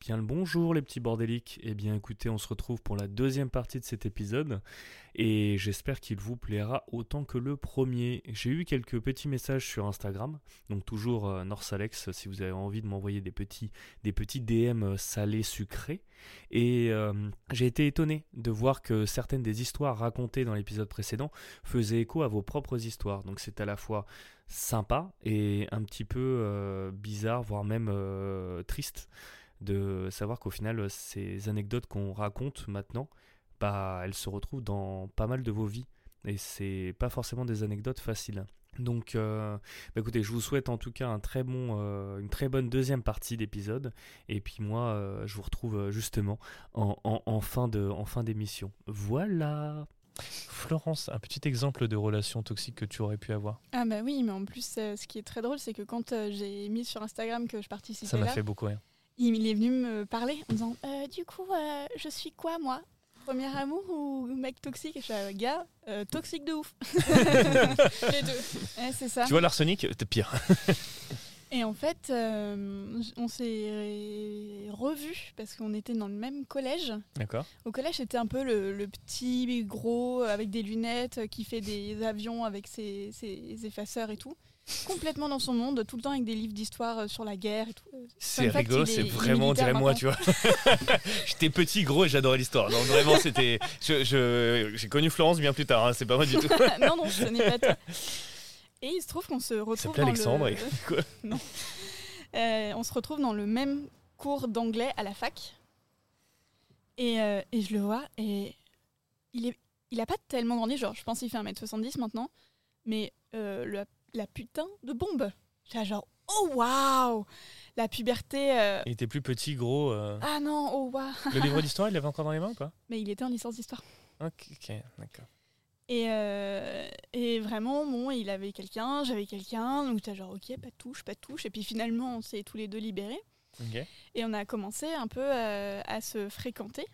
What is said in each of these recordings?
Bien le bonjour les petits bordéliques. Eh bien écoutez, on se retrouve pour la deuxième partie de cet épisode et j'espère qu'il vous plaira autant que le premier. J'ai eu quelques petits messages sur Instagram, donc toujours euh, Norsalex si vous avez envie de m'envoyer des petits, des DM euh, salés sucrés. Et euh, j'ai été étonné de voir que certaines des histoires racontées dans l'épisode précédent faisaient écho à vos propres histoires. Donc c'est à la fois sympa et un petit peu bizarre, voire même triste de savoir qu'au final, ces anecdotes qu'on raconte maintenant, bah, elles se retrouvent dans pas mal de vos vies. Et c'est pas forcément des anecdotes faciles. Donc, euh, bah, écoutez, je vous souhaite en tout cas un très bon, euh, une très bonne deuxième partie d'épisode. Et puis moi, euh, je vous retrouve justement en, en, fin de, en fin d'émission. Voilà. Florence, un petit exemple de relation toxique que tu aurais pu avoir. Ah bah oui, mais en plus, ce qui est très drôle, c'est que quand j'ai mis sur Instagram que je participais ça m'a fait beaucoup rire il est venu me parler en disant euh, Du coup, euh, je suis quoi moi? Premier amour ou mec toxique? Et je suis un gars euh, toxique de ouf. Les deux. c'est ça. Tu vois, l'arsenic, t'es pire. Et en fait, on s'est revus parce qu'on était dans le même collège. D'accord. Au collège, c'était un peu le, petit gros avec des lunettes qui fait des avions avec ses effaceurs et tout complètement dans son monde, tout le temps avec des livres d'histoire euh, sur la guerre et tout. C'est rigolo, c'est vraiment, dirait moi, tu vois. J'étais petit, gros et j'adorais l'histoire. Donc vraiment, c'était. J'ai connu Florence bien plus tard, hein, c'est pas moi du tout. non, non, ce n'est pas toi. Et il se trouve qu'on se retrouve. dans Alexandre. Le... Quoi non. Euh, on se retrouve dans le même cours d'anglais à la fac. Et, euh, et, je le vois et il est, il a pas tellement grandi, genre je pense qu'il fait 1m70 maintenant, mais le la putain de bombe. J'ai genre, oh waouh La puberté. Euh, il était plus petit, gros. Euh. Ah non, oh waouh Le livre d'histoire, il l'avait encore dans les mains ou pas? Mais il était en licence d'histoire. Ok, d'accord. Et, euh, et, vraiment, bon, il avait quelqu'un, j'avais quelqu'un, donc t'as genre, ok, pas de touche, pas de touche. Et puis finalement, on s'est tous les deux libérés. Et on a commencé un peu à se fréquenter.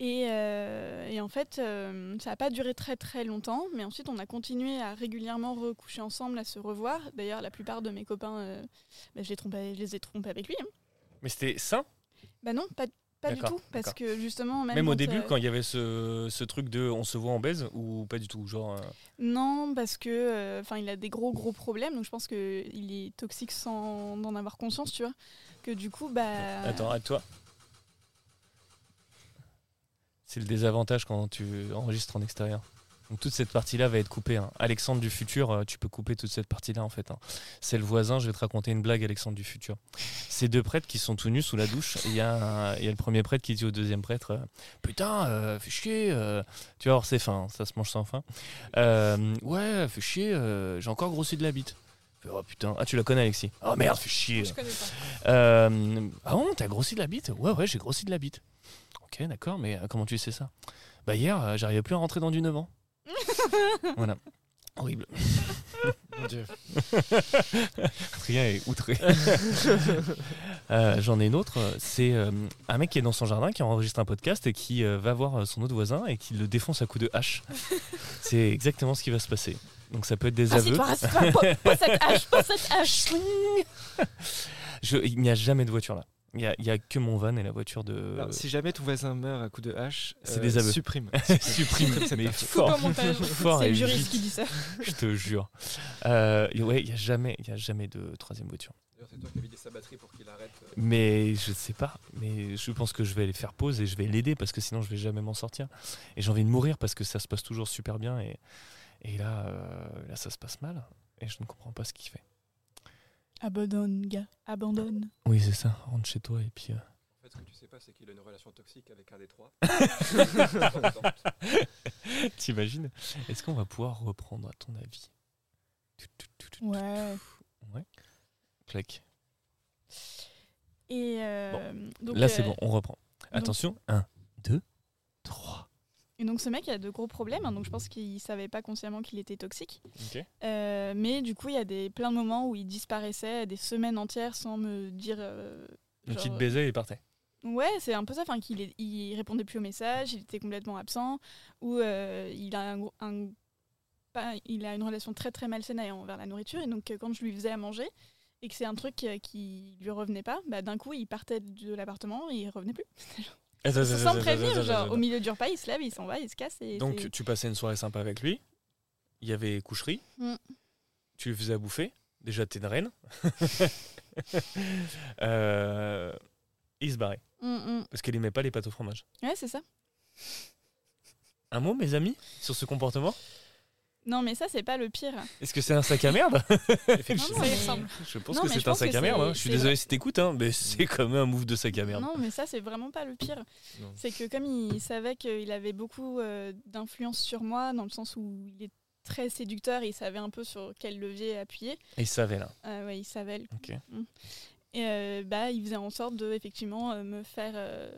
Euh, et, en fait, euh, ça n'a pas duré très très longtemps, mais ensuite on a continué à régulièrement recoucher ensemble, à se revoir. D'ailleurs, la plupart de mes copains, euh, bah, je, les trompais, je les ai trompés avec lui. Hein. Mais c'était ça Bah non, pas, pas du tout, parce que justement... Même, au début, quand il y avait ce, ce, truc de on se voit en baise, ou pas du tout genre Non, parce que enfin il a des gros gros problèmes, donc je pense qu'il est toxique sans en avoir conscience, tu vois. Que du coup, bah... Attends, à toi c'est le désavantage quand tu enregistres en extérieur. Donc toute cette partie-là va être coupée. Hein. Alexandre du futur, euh, tu peux couper toute cette partie-là en fait. Hein. C'est le voisin, je vais te raconter une blague, Alexandre du futur. Ces deux prêtres qui sont tout nus sous la douche, il y, a le premier prêtre qui dit au deuxième prêtre euh, Putain, euh, fais chier, tu vois, c'est fin, ça se mange sans fin. ouais, fais chier, j'ai encore grossi de la bite. Oh putain, ah tu la connais Alexis Oh merde, fais chier. Je connais pas. ah bon, t'as grossi de la bite? Ouais, ouais, j'ai grossi de la bite. Ok, d'accord, mais euh, comment tu sais ça? Bah hier, euh, j'arrivais plus à rentrer dans du 9 ans. voilà. Horrible. Mon Dieu. Rien est outré. Euh, j'en ai une autre. C'est un mec qui est dans son jardin, qui enregistre un podcast et qui va voir son autre voisin et qui le défonce à coups de hache. C'est exactement ce qui va se passer. Donc ça peut être des aveux. Pas, cette hache, pas cette hache. Je, il n'y a jamais de voiture là. Il n'y a, que mon van et la voiture de. si jamais ton voisin meurt à coup de hache, c'est des aveux. Supprime. supprime. mais fort. fort c'est le juriste qui dit ça. Je te jure. Euh, ouais, il n'y a jamais, il a jamais de troisième voiture. C'est toi qui as vidé sa batterie pour qu'il arrête. Euh. Mais je sais pas. Mais je pense que je vais aller faire pause et je vais l'aider parce que sinon je vais jamais m'en sortir. Et j'ai envie de mourir parce que ça se passe toujours super bien et, et là, euh, là ça se passe mal et je ne comprends pas ce qu'il fait. Abandonne, gars, abandonne. Oui, c'est ça, rentre chez toi et puis. Euh... En fait, ce que tu sais pas, c'est qu'il a une relation toxique avec un des trois. T'imagines? Est-ce qu'on va pouvoir reprendre, à ton avis? Ouais. Ouais. Clac. Et euh, donc, Là, c'est euh, bon, on reprend. Attention, 1, 2, 3. Et donc ce mec a de gros problèmes, hein, donc je pense qu'il savait pas consciemment qu'il était toxique. Euh, mais du coup, il y a des, plein de moments où il disparaissait des semaines entières sans me dire. Euh, donc il te baisait et il partait. Ouais, c'est un peu ça. Enfin, qu'il il répondait plus aux messages, il était complètement absent, ou euh, il a il a une relation très très malsaine envers la nourriture. Et donc quand je lui faisais à manger, et que c'est un truc euh, qui lui revenait pas, bah, d'un coup, il partait de l'appartement et il revenait plus. Attends, Sans prévenir, genre, au milieu du repas, il se lève, il s'en va, il se casse. Et Donc tu passais une soirée sympa avec lui. Il y avait coucherie. Mm. Tu lui faisais à bouffer. Déjà, t'es une reine. Euh, il se barrait. Mm, mm. Parce qu'elle aimait pas les pâtes au fromage. Ouais, c'est ça. Un mot, mes amis, sur ce comportement? Non, mais ça, c'est pas le pire. Est-ce que c'est un sac à merde? Effectivement, Ça ressemble. Je pense Non, que c'est un sac à merde. hein. Je suis désolé si t'écoutes, hein, mais c'est quand même un move de sac à merde. Non, mais ça, c'est vraiment pas le pire. Non. C'est que comme il savait qu'il avait beaucoup euh, d'influence sur moi, dans le sens où il est très séducteur, et il savait un peu sur quel levier appuyer. Et il savait là. Euh, ouais, il savait. le- Ok. Et euh, bah, il faisait en sorte de effectivement euh, me faire euh,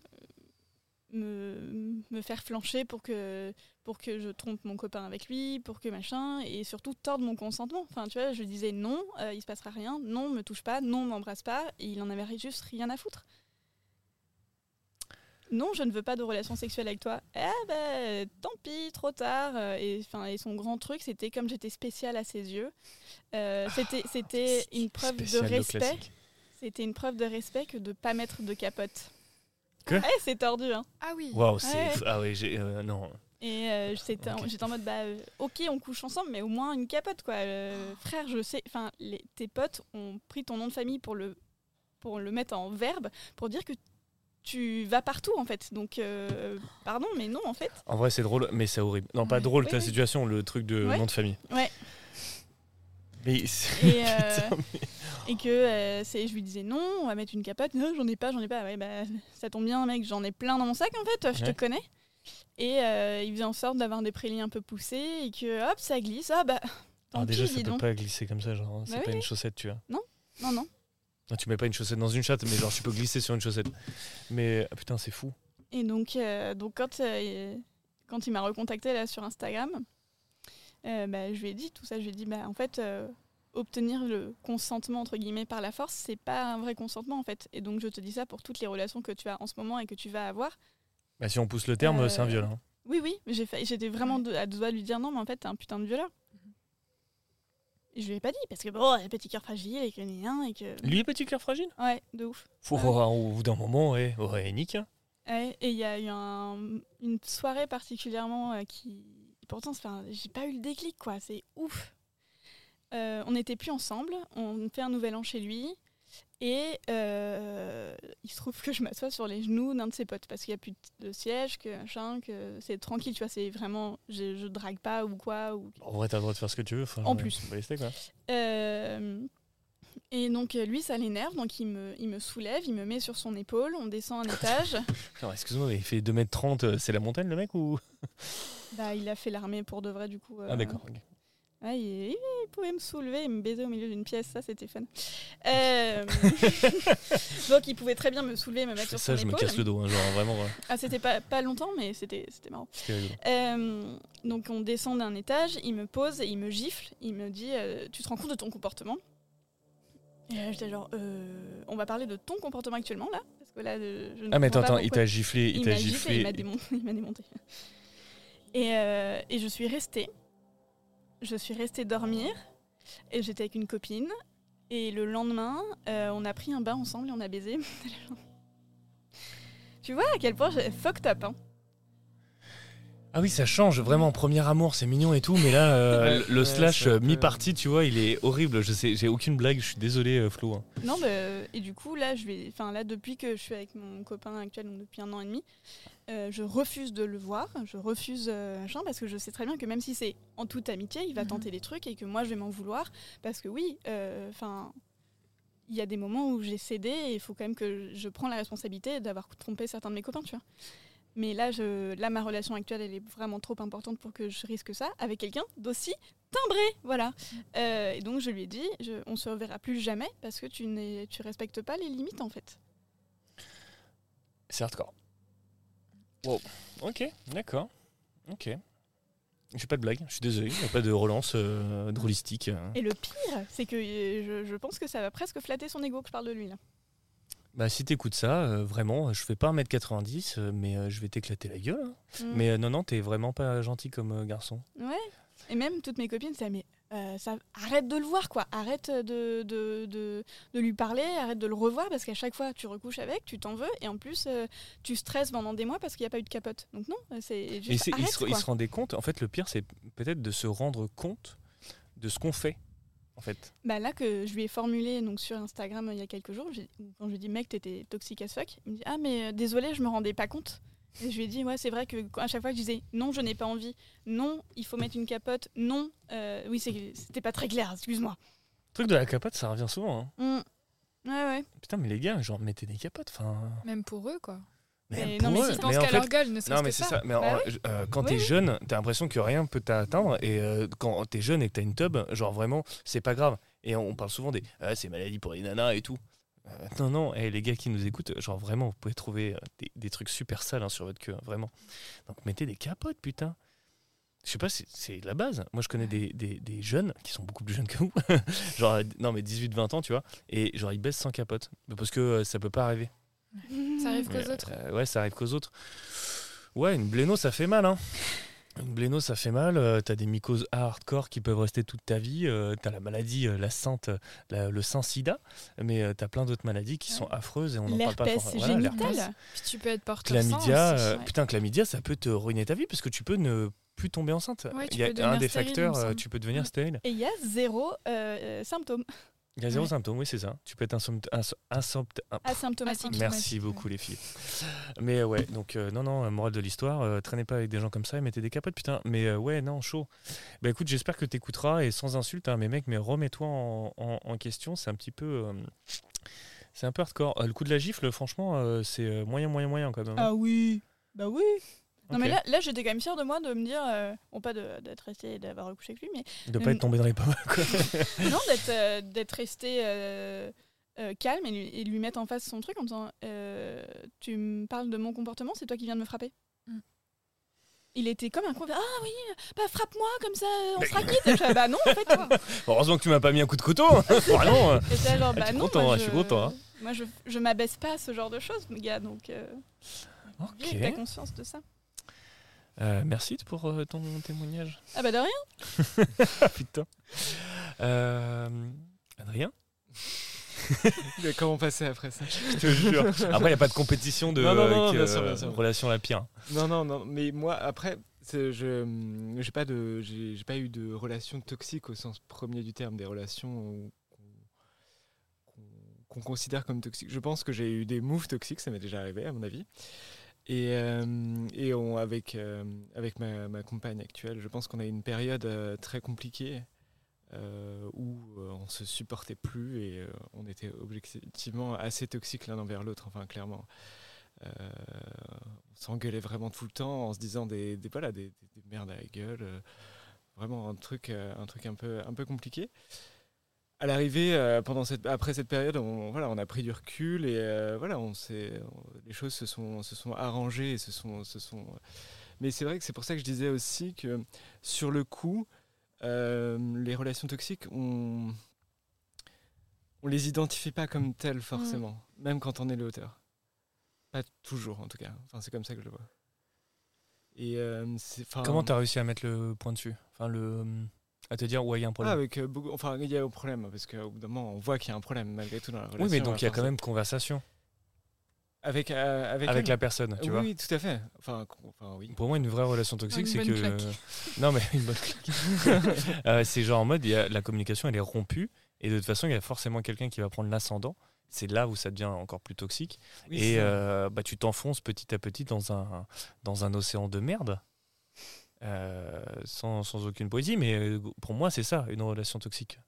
me, me faire flancher pour que pour que je trompe mon copain avec lui, pour que machin, et surtout tordre mon consentement. Enfin, tu vois, je disais non, euh, il se passera rien, non, me touche pas, non, m'embrasse pas, et il en avait juste rien à foutre. Non, je ne veux pas de relation sexuelle avec toi. Ah ben, tant pis, trop tard. Euh, Et, son grand truc, c'était comme j'étais spéciale à ses yeux. euh, c'était, c'était une preuve de respect. C'était une preuve de respect que de pas mettre de capote. Que Ouais, c'est tordu, hein. Ah oui. Waouh, c'est. Ouais. Ah oui, j'ai. euh, non. Et euh, j'étais en mode, bah, euh, ok, on couche ensemble, mais au moins une capote, quoi. Euh, frère, je sais, enfin, tes potes ont pris ton nom de famille pour le, pour le mettre en verbe, pour dire que tu vas partout, en fait. Donc, euh, pardon, mais non, en fait. En vrai, c'est drôle, mais c'est horrible. Non, pas Ouais. drôle ta situation, le truc de nom de famille. Ouais. Mais Et, et que c'est, je lui disais non, on va mettre une capote. Non, j'en ai pas, j'en ai pas. Ouais, bah, ça tombe bien, mec, j'en ai plein dans mon sac en fait, je te connais. Et euh, il faisait en sorte d'avoir des prélis un peu poussés et que hop, ça glisse. Ah bah, tant Ah, déjà, pis, ça peut donc. pas glisser comme ça, genre. C'est Bah pas oui, une chaussette, tu vois. Non, non. Non, tu mets pas une chaussette dans une chatte, mais genre, tu peux glisser sur une chaussette. Mais ah, putain, c'est fou. Et donc, euh, donc quand, euh, quand il m'a recontacté là sur Instagram, bah, je lui ai dit tout ça. Je lui ai dit, bah, en fait, obtenir le consentement entre guillemets par la force, c'est pas un vrai consentement en fait. Et donc, je te dis ça pour toutes les relations que tu as en ce moment et que tu vas avoir. Bah, si on pousse le terme, Euh, c'est un viol. hein. Oui, oui, j'étais vraiment à deux doigts de lui dire non, mais en fait, t'es un putain de violeur. Et je lui ai pas dit parce que bon, a petit cœur fragile et que rien et que. Lui, petit cœur fragile? Ouais, de ouf. Faut voir au bout d'un moment, ouais, ouais, nique. hein. Ouais, et il y a eu un- une soirée particulièrement euh, qui. Pourtant, j'ai pas eu le déclic, quoi. C'est ouf. Euh, on n'était plus ensemble. On fait un nouvel an chez lui. Et euh, il se trouve que je m'assois sur les genoux d'un de ses potes parce qu'il n'y a plus de siège, que machin, que c'est tranquille, tu vois. C'est vraiment. Je, je drague pas ou quoi. Ou... En vrai, t'as le droit de faire ce que tu veux. enfin, En plus. quoi. Euh, et donc, euh, lui, ça l'énerve. Donc, il me, il me soulève, il me met sur son épaule. On descend un étage. Alors, excuse-moi, mais il fait 2m30, euh, c'est la montagne, le mec ou? Bah, il a fait l'armée pour de vrai, du coup. Ah, d'accord. Ouais, il, il pouvait me soulever et me baiser au milieu d'une pièce, ça c'était fun. Euh, donc il pouvait très bien me soulever me Je mettre fais sur ça, son je me casse le dos, hein, genre vraiment. ouais. Ah c'était pas, pas longtemps mais c'était marrant. Euh, donc on descend d'un étage, il me pose il me gifle, il me dit euh, tu te rends compte de ton comportement? Et là j'étais genre on va parler de ton comportement actuellement là? Parce que là je ne Ah, mais attends, attends, il t'a giflé, il il t'a giflé, giflé. il m'a démon- il m'a démonté. Et, et je suis restée. Je suis restée dormir. Et j'étais avec une copine. Et le lendemain, euh, on a pris un bain ensemble et on a baisé. tu vois à quel point j'ai fucked up. Hein. Ah oui, ça change vraiment. Premier amour, c'est mignon et tout, mais là, euh, Ouais, le ouais, slash euh, mi-partie, tu vois, il est horrible. Je sais, j'ai aucune blague. Je suis désolé, euh, Flo. hein. Non, bah, et du coup, là, je vais, enfin, là, depuis que je suis avec mon copain actuel, donc depuis un an et demi, euh, je refuse de le voir, je refuse euh, machin, parce que je sais très bien que même si c'est en toute amitié, il va Mhm. tenter des trucs et que moi, je vais m'en vouloir, parce que oui, euh, enfin, il y a des moments où j'ai cédé et il faut quand même que je prends la responsabilité d'avoir trompé certains de mes copains, tu vois. Mais là, je, là, ma relation actuelle, elle est vraiment trop importante pour que je risque ça avec quelqu'un d'aussi timbré, voilà. Euh, et donc je lui ai dit, je, on se reverra plus jamais parce que tu n'es, tu respectes pas les limites en fait. C'est hardcore. Wow. Ok, d'accord. Ok. J'ai pas de blague, je suis désolé. Il n'y a pas de relance euh, drôlistique. euh. Et le pire, c'est que je, je pense que ça va presque flatter son ego que je parle de lui là. Bah, si t'écoutes ça, euh, vraiment, je fais pas 1m90, euh, mais euh, je vais t'éclater la gueule. hein. Mm. Mais euh, non, non, t'es vraiment pas gentil comme euh, garçon. Ouais. Et même toutes mes copines, c'est mais euh, ça, arrête de le voir, quoi. Arrête de, de, de, de lui parler, arrête de le revoir, parce qu'à chaque fois, tu recouches avec, tu t'en veux, et en plus, euh, tu stresses pendant des mois parce qu'il n'y a pas eu de capote. Donc non, c'est Et juste c'est- il, arrête, se, il quoi. se rendait compte, en fait, le pire, c'est peut-être de se rendre compte de ce qu'on fait, en fait. Bah là que je lui ai formulé donc sur Instagram euh, il y a quelques jours, j'ai- quand je lui ai dit mec t'étais toxique as fuck, il me dit ah mais euh, désolé je me rendais pas compte. Et je lui ai dit ouais c'est vrai que à chaque fois que je disais non je n'ai pas envie, non il faut mettre une capote, non euh, oui c'était pas très clair excuse-moi. Le truc de la capote, ça revient souvent. hein. Mm. Ouais ouais. Putain, mais les gars, genre, mettez des capotes. Enfin, Même pour eux, quoi. Mais non, mais en qu'à leur gueule, ne Non, mais c'est ça. ça. Mais Bah en- euh, quand Oui, t'es jeune, t'as l'impression que rien peut t'atteindre. Et euh, quand t'es jeune et que t'as une tub, genre vraiment, c'est pas grave. Et on parle souvent des ah, c'est maladie pour les nanas et tout. Euh, non, non, eh, les gars qui nous écoutent, genre vraiment, vous pouvez trouver des, des trucs super sales hein, sur votre queue, hein, vraiment. Donc mettez des capotes, putain. Je sais pas, c'est- la base. Moi, je connais des, des- des jeunes qui sont beaucoup plus jeunes que vous. genre, non, mais 18-20 ans, tu vois. Et genre, ils baissent sans capote. Parce que ça peut pas arriver. Ça arrive qu'aux autres. euh, ouais, ça arrive qu'aux autres. Ouais, une bléno, ça fait mal. Hein. Une bléno, ça fait mal. Euh, t'as des mycoses hardcore qui peuvent rester toute ta vie. Euh, t'as la maladie, euh, la sainte, la- le sein sida. Mais euh, t'as plein d'autres maladies qui sont affreuses et on n'en parle pas. L'herpès fort- voilà, génital. Puis tu peux être porteur Chlamydia, aussi. euh, ouais. putain, chlamydia, ça peut te ruiner ta vie parce que tu peux ne plus tomber enceinte. Ouais, Il y a un des stérile, facteurs, tu peux devenir stérile. Et il y a zéro symptôme Il y a zéro Ouais. symptôme, oui, c'est ça. Tu peux être un- asymptomatique. Merci beaucoup les filles. Mais euh, ouais, donc euh, non, non, morale de l'histoire, euh, traînez pas avec des gens comme ça et mettez des capotes, putain. Mais euh, ouais, non, chaud. Bah écoute, j'espère que t'écouteras et sans insulte, hein, mais mec, mais remets-toi en, en- en question, c'est un petit peu... euh, c'est un peu hardcore. Euh, le coup de la gifle, franchement, euh, c'est moyen, moyen, moyen quand même. hein. Ah oui. Bah oui. Non mais là, là j'étais quand même fière de moi de me dire, euh, bon pas de- d'être restée et d'avoir recouché avec lui, mais De pas être tombé dans les pommes. quoi. non, d'être euh, d'être resté euh, euh, calme et lui, et lui mettre en face son truc en disant euh, Tu me parles de mon comportement, c'est toi qui viens de me frapper. Mm. Il était comme un con. Ah oui, bah frappe-moi comme ça, on sera quitte. Je bah non, en fait. toi. Heureusement que tu m'as pas mis un coup de couteau. Vraiment. euh. Et j'étais genre, Ah, bah je suis non. content, moi, hein, je suis content, hein. Moi, je, je m'abaisse pas à ce genre de choses, mes gars. Donc, euh, Ok. t'as conscience de ça. Euh, merci pour euh, ton témoignage. Ah bah de rien. Putain. Euh, Adrien Mais Comment passer après ça? Je te jure. Après, il n'y a pas de compétition de Non, non, non, avec, bien sûr, euh, bien sûr. relation la pire. Non, non, non. Mais moi, après, je j'ai pas de, eu de relations toxiques au sens premier du terme, des relations qu'on considère comme toxiques. Je pense que j'ai eu des moves toxiques, ça m'est déjà arrivé à mon avis. Et, euh, et avec, euh, avec ma, ma compagne actuelle, je pense qu'on a eu une période euh, très compliquée où on se supportait plus et on était objectivement assez toxiques l'un envers l'autre, enfin clairement. On s'engueulait vraiment tout le temps en se disant des, des, voilà, des, des- des merdes à la gueule. vraiment un truc, un truc un, peu, un peu compliqué. À l'arrivée, euh, pendant cette, après cette période, on, voilà, on a pris du recul et euh, voilà, on s'est, on- les choses se sont, se sont arrangées. Et se sont, se sont... Mais c'est vrai que c'est pour ça que je disais aussi que sur le coup, euh, les relations toxiques, on on les identifie pas comme telles forcément, même quand on est l'auteur. Pas toujours en tout cas. Enfin, c'est comme ça que je le vois. Et euh, Comment tu as réussi à mettre le point dessus? Enfin, le... à te dire, ouais, il y a un Ah, problème. avec euh, beaucoup, enfin, il y a un problème parce qu'au bout d'un moment, on voit qu'il y a un problème malgré tout dans la relation. oui, mais donc il y a quand même conversation avec euh, avec, avec la personne, tu vois. oui, tout à fait. Enfin, oui. Pour moi, une vraie relation toxique, c'est que. claque. non, mais une bonne claque. Euh, c'est genre en mode, il y a, la communication, elle est rompue. Et de toute façon, il y a forcément quelqu'un qui va prendre l'ascendant. C'est là où ça devient encore plus toxique. Oui, et euh, bah, tu t'enfonces petit à petit dans un, dans un océan de merde. Euh, sans, sans aucune poésie, mais euh, pour moi, c'est ça, une relation toxique.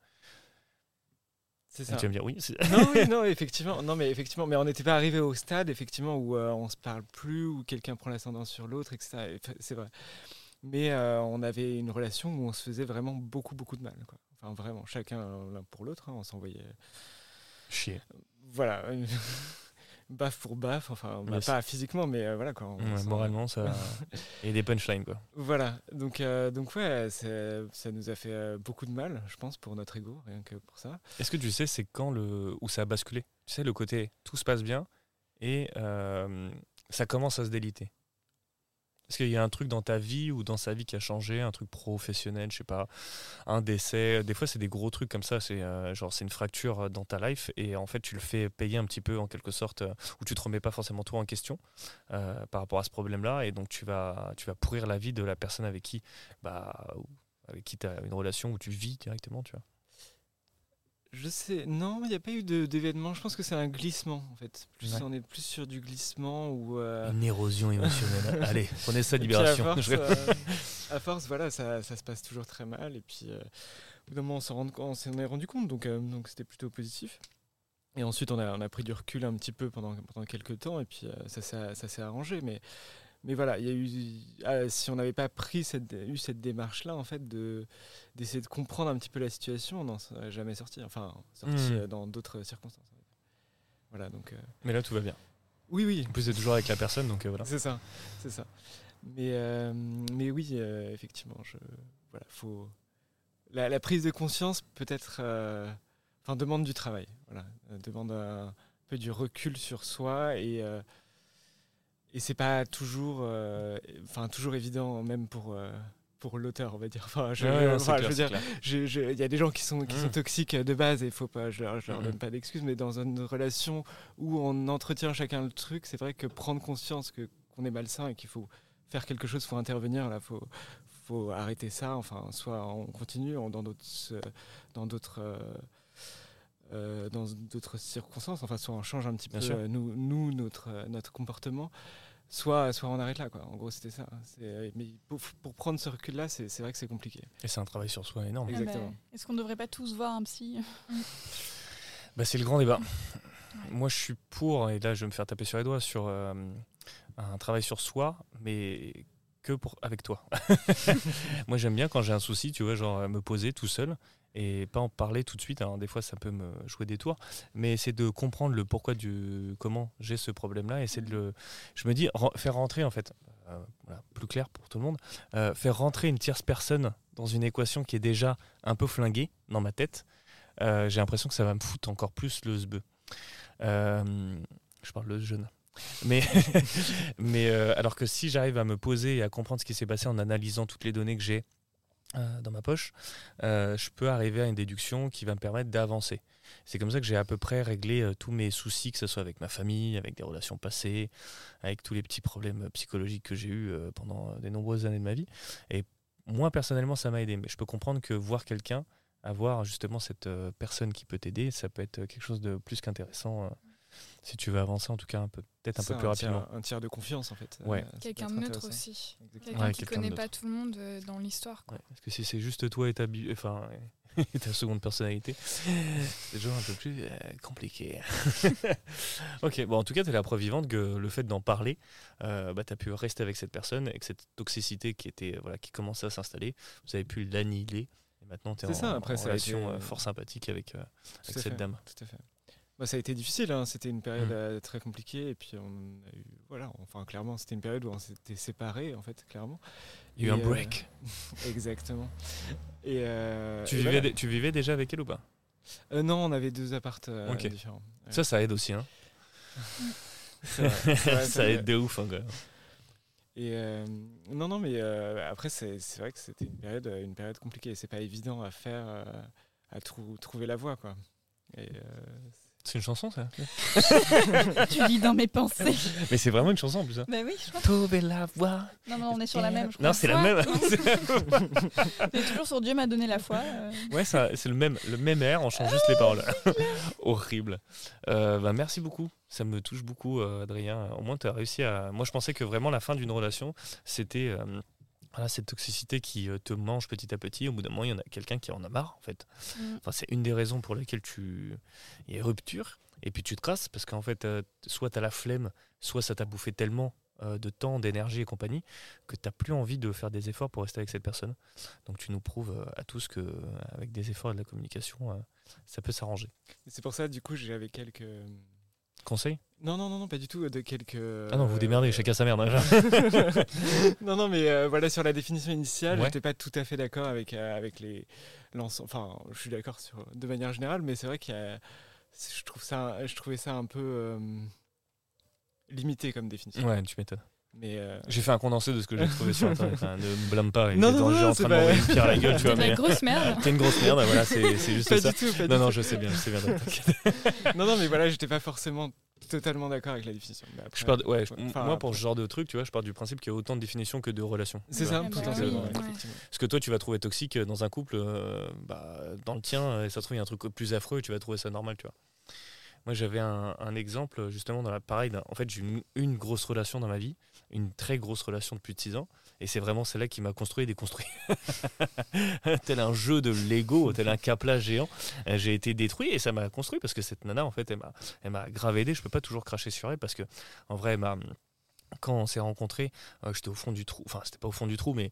c'est ça. tu vas me dire, oui, non, oui, non, effectivement, non, mais effectivement, mais on n'était pas arrivé au stade, effectivement, où euh, on se parle plus, où quelqu'un prend l'ascendant sur l'autre, etc. C'est vrai. Mais euh, on avait une relation où on se faisait vraiment beaucoup, beaucoup de mal. Quoi. Enfin, vraiment, chacun l'un pour l'autre, hein, on s'envoyait. chier. Voilà, baf pour baf, enfin, bah, pas physiquement, mais euh, voilà, quoi. Ouais, moralement, ça. et des punchlines, quoi. Voilà, donc, euh, donc ouais, ça nous a fait euh, beaucoup de mal, je pense, pour notre ego, rien que pour ça. Est-ce que tu sais, c'est quand le où ça a basculé? Tu sais, le côté tout se passe bien et euh, ça commence à se déliter. Est-ce qu'il y a un truc dans ta vie ou dans sa vie qui a changé, un truc professionnel, je sais pas, un décès? Des fois, c'est des gros trucs comme ça. C'est euh, genre c'est une fracture euh, dans ta life et en fait, tu le fais payer un petit peu en quelque sorte, euh, où tu te remets pas forcément toi en question par rapport à ce problème-là et donc tu vas tu vas pourrir la vie de la personne avec qui bah avec qui tu as une relation où tu vis directement, tu vois. Je sais, non, il n'y a pas eu d'événement. Je pense que c'est un glissement en fait. Plus, Ouais. On est plus sur du glissement ou. euh, Une érosion émotionnelle. Allez, prenez ça, libération. À force, euh, à force, voilà, ça, ça se passe toujours très mal. Et puis, euh, au bout d'un moment, on s'en est rendu compte, donc donc c'était plutôt positif. Et ensuite, on a, on a pris du recul un petit peu pendant, pendant quelques temps, et puis ça ça s'est arrangé. Mais, mais voilà, il y a eu, ah, si on n'avait pas pris cette, eu cette démarche-là, en fait, de d'essayer de comprendre un petit peu la situation, on n'en serait jamais sorti. Enfin, sorti euh, dans d'autres circonstances. Voilà, donc. euh, Mais là, tout va bien. oui, oui, En plus, c'est toujours avec la personne, donc euh, voilà. c'est ça, c'est ça. Mais, mais oui, effectivement, je, voilà, faut la, la prise de conscience peut-être, enfin, demande du travail, voilà, demande un peu du recul sur soi et et c'est pas toujours, euh, enfin, toujours évident, même pour euh, pour l'auteur, on va dire. Enfin, je, Ouais, enfin, je veux il y a des gens qui sont, qui sont toxiques de base et faut pas, je leur, je leur donne pas d'excuses, mais dans une relation où on entretient chacun le truc, c'est vrai que prendre conscience que qu'on est malsain et qu'il faut faire quelque chose, faut intervenir là, faut faut arrêter ça. Enfin, soit on continue on- dans d'autres euh, dans d'autres euh, euh, dans d'autres circonstances. Enfin, soit on change un petit Bien peu euh, nous, nous notre euh, notre comportement. Soit, soit on arrête là, quoi. En gros, c'était ça. C'est- Mais pour, pour prendre ce recul-là, c'est c'est vrai que c'est compliqué. Et c'est un travail sur soi énorme. Ah bah, Exactement. Est-ce qu'on ne devrait pas tous voir un psy? Bah, c'est le grand débat. Moi, je suis pour, et là, je vais me faire taper sur les doigts, sur euh, un travail sur soi, mais que pour avec toi. Moi, j'aime bien quand j'ai un souci, tu vois, genre me poser tout seul et pas en parler tout de suite. Alors, des fois, ça peut me jouer des tours, mais c'est de comprendre le pourquoi du comment j'ai ce problème-là, et c'est de le. Je me dis, faire rentrer, en fait, euh, plus clair pour tout le monde, euh, faire rentrer une tierce personne dans une équation qui est déjà un peu flinguée dans ma tête. euh, j'ai l'impression que ça va me foutre encore plus le. Euh, je parle de jeune. Mais, mais alors que si j'arrive à me poser et à comprendre ce qui s'est passé en analysant toutes les données que j'ai euh, dans ma poche, euh, je peux arriver à une déduction qui va me permettre d'avancer. C'est comme ça que j'ai à peu près réglé euh, tous mes soucis, que ce soit avec ma famille, avec des relations passées, avec tous les petits problèmes psychologiques que j'ai eus pendant des nombreuses années de ma vie. Et moi, personnellement, ça m'a aidé. Mais je peux comprendre que voir quelqu'un, avoir justement cette personne qui peut t'aider, ça peut être quelque chose de plus qu'intéressant si tu veux avancer, en tout cas un peu, peut-être un peu plus tiers- rapidement. un tiers de confiance, en fait. Ouais. Euh, Quelqu'un neutre aussi. Exactement. Quelqu'un Ouais, qui quelqu'un connaît pas tout le monde euh, dans l'histoire. Ouais, parce que si c'est juste toi et ta, enfin, et ta seconde personnalité, c'est toujours un peu plus euh, compliqué. ok, bon, en tout cas, tu es la preuve vivante que le fait d'en parler, euh, bah, tu as pu rester avec cette personne et que cette toxicité qui, était, voilà, qui commençait à s'installer, vous avez pu l'annihiler. Et maintenant, tu es en, ça, après, relation été- fort sympathique avec, euh, cette fait, dame. Tout à fait. Bah, ça a été difficile, hein. c'était une période Mm. euh, très compliquée et puis on a eu, voilà, enfin clairement c'était une période où on s'était séparés en fait, clairement. Il y a eu Et, un euh, break. Exactement. Et, euh, tu, et vivais, voilà. tu vivais déjà avec elle ou pas? Euh, non, on avait deux appartes euh, Ok. différents. Ouais. Ça, ça aide aussi. Hein. Vrai, vrai, ça aide de ouf. hein. Et euh, non, non, mais euh, après, c'est vrai que c'était une période, une période compliquée. C'est pas évident à faire, à trou- trouver la voie, quoi. Et, euh, C'est une chanson, ça Tu lis dans mes pensées. Mais c'est vraiment une chanson en plus. hein. bah oui, je crois. Trouver la voix. Non, non, on est sur la même. je crois. Non, c'est la même. On est toujours sur Dieu m'a donné la foi. euh. ouais, ça- c'est le même, le même air, on change juste les paroles. Horrible. Euh, bah, merci beaucoup. Ça me touche beaucoup, euh, Adrien. Au moins, tu as réussi à. Moi, je pensais que vraiment la fin d'une relation, c'était euh, voilà, cette toxicité qui euh, te mange petit à petit. Au bout d'un moment, il y en a quelqu'un qui en a marre, en fait. Mm. Enfin, c'est une des raisons pour lesquelles tu... il y a rupture. Et puis tu te casses parce qu'en fait, euh, soit tu as la flemme, soit ça t'a bouffé tellement euh, de temps, d'énergie et compagnie que tu n'as plus envie de faire des efforts pour rester avec cette personne. Donc tu nous prouves euh, à tous que avec des efforts et de la communication, euh, ça peut s'arranger. c'est pour ça, du coup, j'avais quelques. Conseil Non, non, non, non, pas du tout. De quelques. Ah non, vous démerdez, chacun sa merde. hein. non, non, mais euh, voilà, sur la définition initiale, Ouais. j'étais pas tout à fait d'accord avec, euh, avec les. Enfin, je suis d'accord sur de manière générale, mais c'est vrai qu'il y a. Je trouve ça, je trouvais ça un peu euh, limité comme définition. ouais, tu m'étonnes. Mais euh, J'ai fait un condensé de ce que j'ai trouvé sur internet. Enfin, ne me blâme pas. Non, non, non, en train de pas- m'envoyer une pierre à la gueule, tu vois. de Mais grosse merde. t'es une grosse merde, voilà, c'est juste pas ça. du tout, pas du Non, non, tout. je sais bien, je sais bien. non, non, mais voilà, j'étais pas forcément totalement d'accord avec la définition. Mais après, Je pars de- ouais, je- Enfin, moi, pour ce genre de truc, tu vois, je pars du principe qu'il y a autant de définitions que de relations. C'est ça, vois. Ah bah potentiellement, oui, ouais, ouais. effectivement. Parce que toi, tu vas trouver toxique dans un couple, euh, bah, dans le tien, et ça se trouve, il y a un truc plus affreux, et tu vas trouver ça normal, tu vois. Moi, j'avais un, exemple, justement, dans la pareil. En fait, j'ai une, une grosse relation dans ma vie, une très grosse relation depuis de 6 ans, et c'est vraiment celle-là qui m'a construit et déconstruit. tel un jeu de Lego, tel un capla géant, euh, j'ai été détruit et ça m'a construit parce que cette nana, en fait, elle m'a, grave aidé. Je peux pas toujours cracher sur elle parce que, en vrai, elle quand on s'est rencontrés, euh, j'étais au fond du trou. Enfin, c'était pas au fond du trou, mais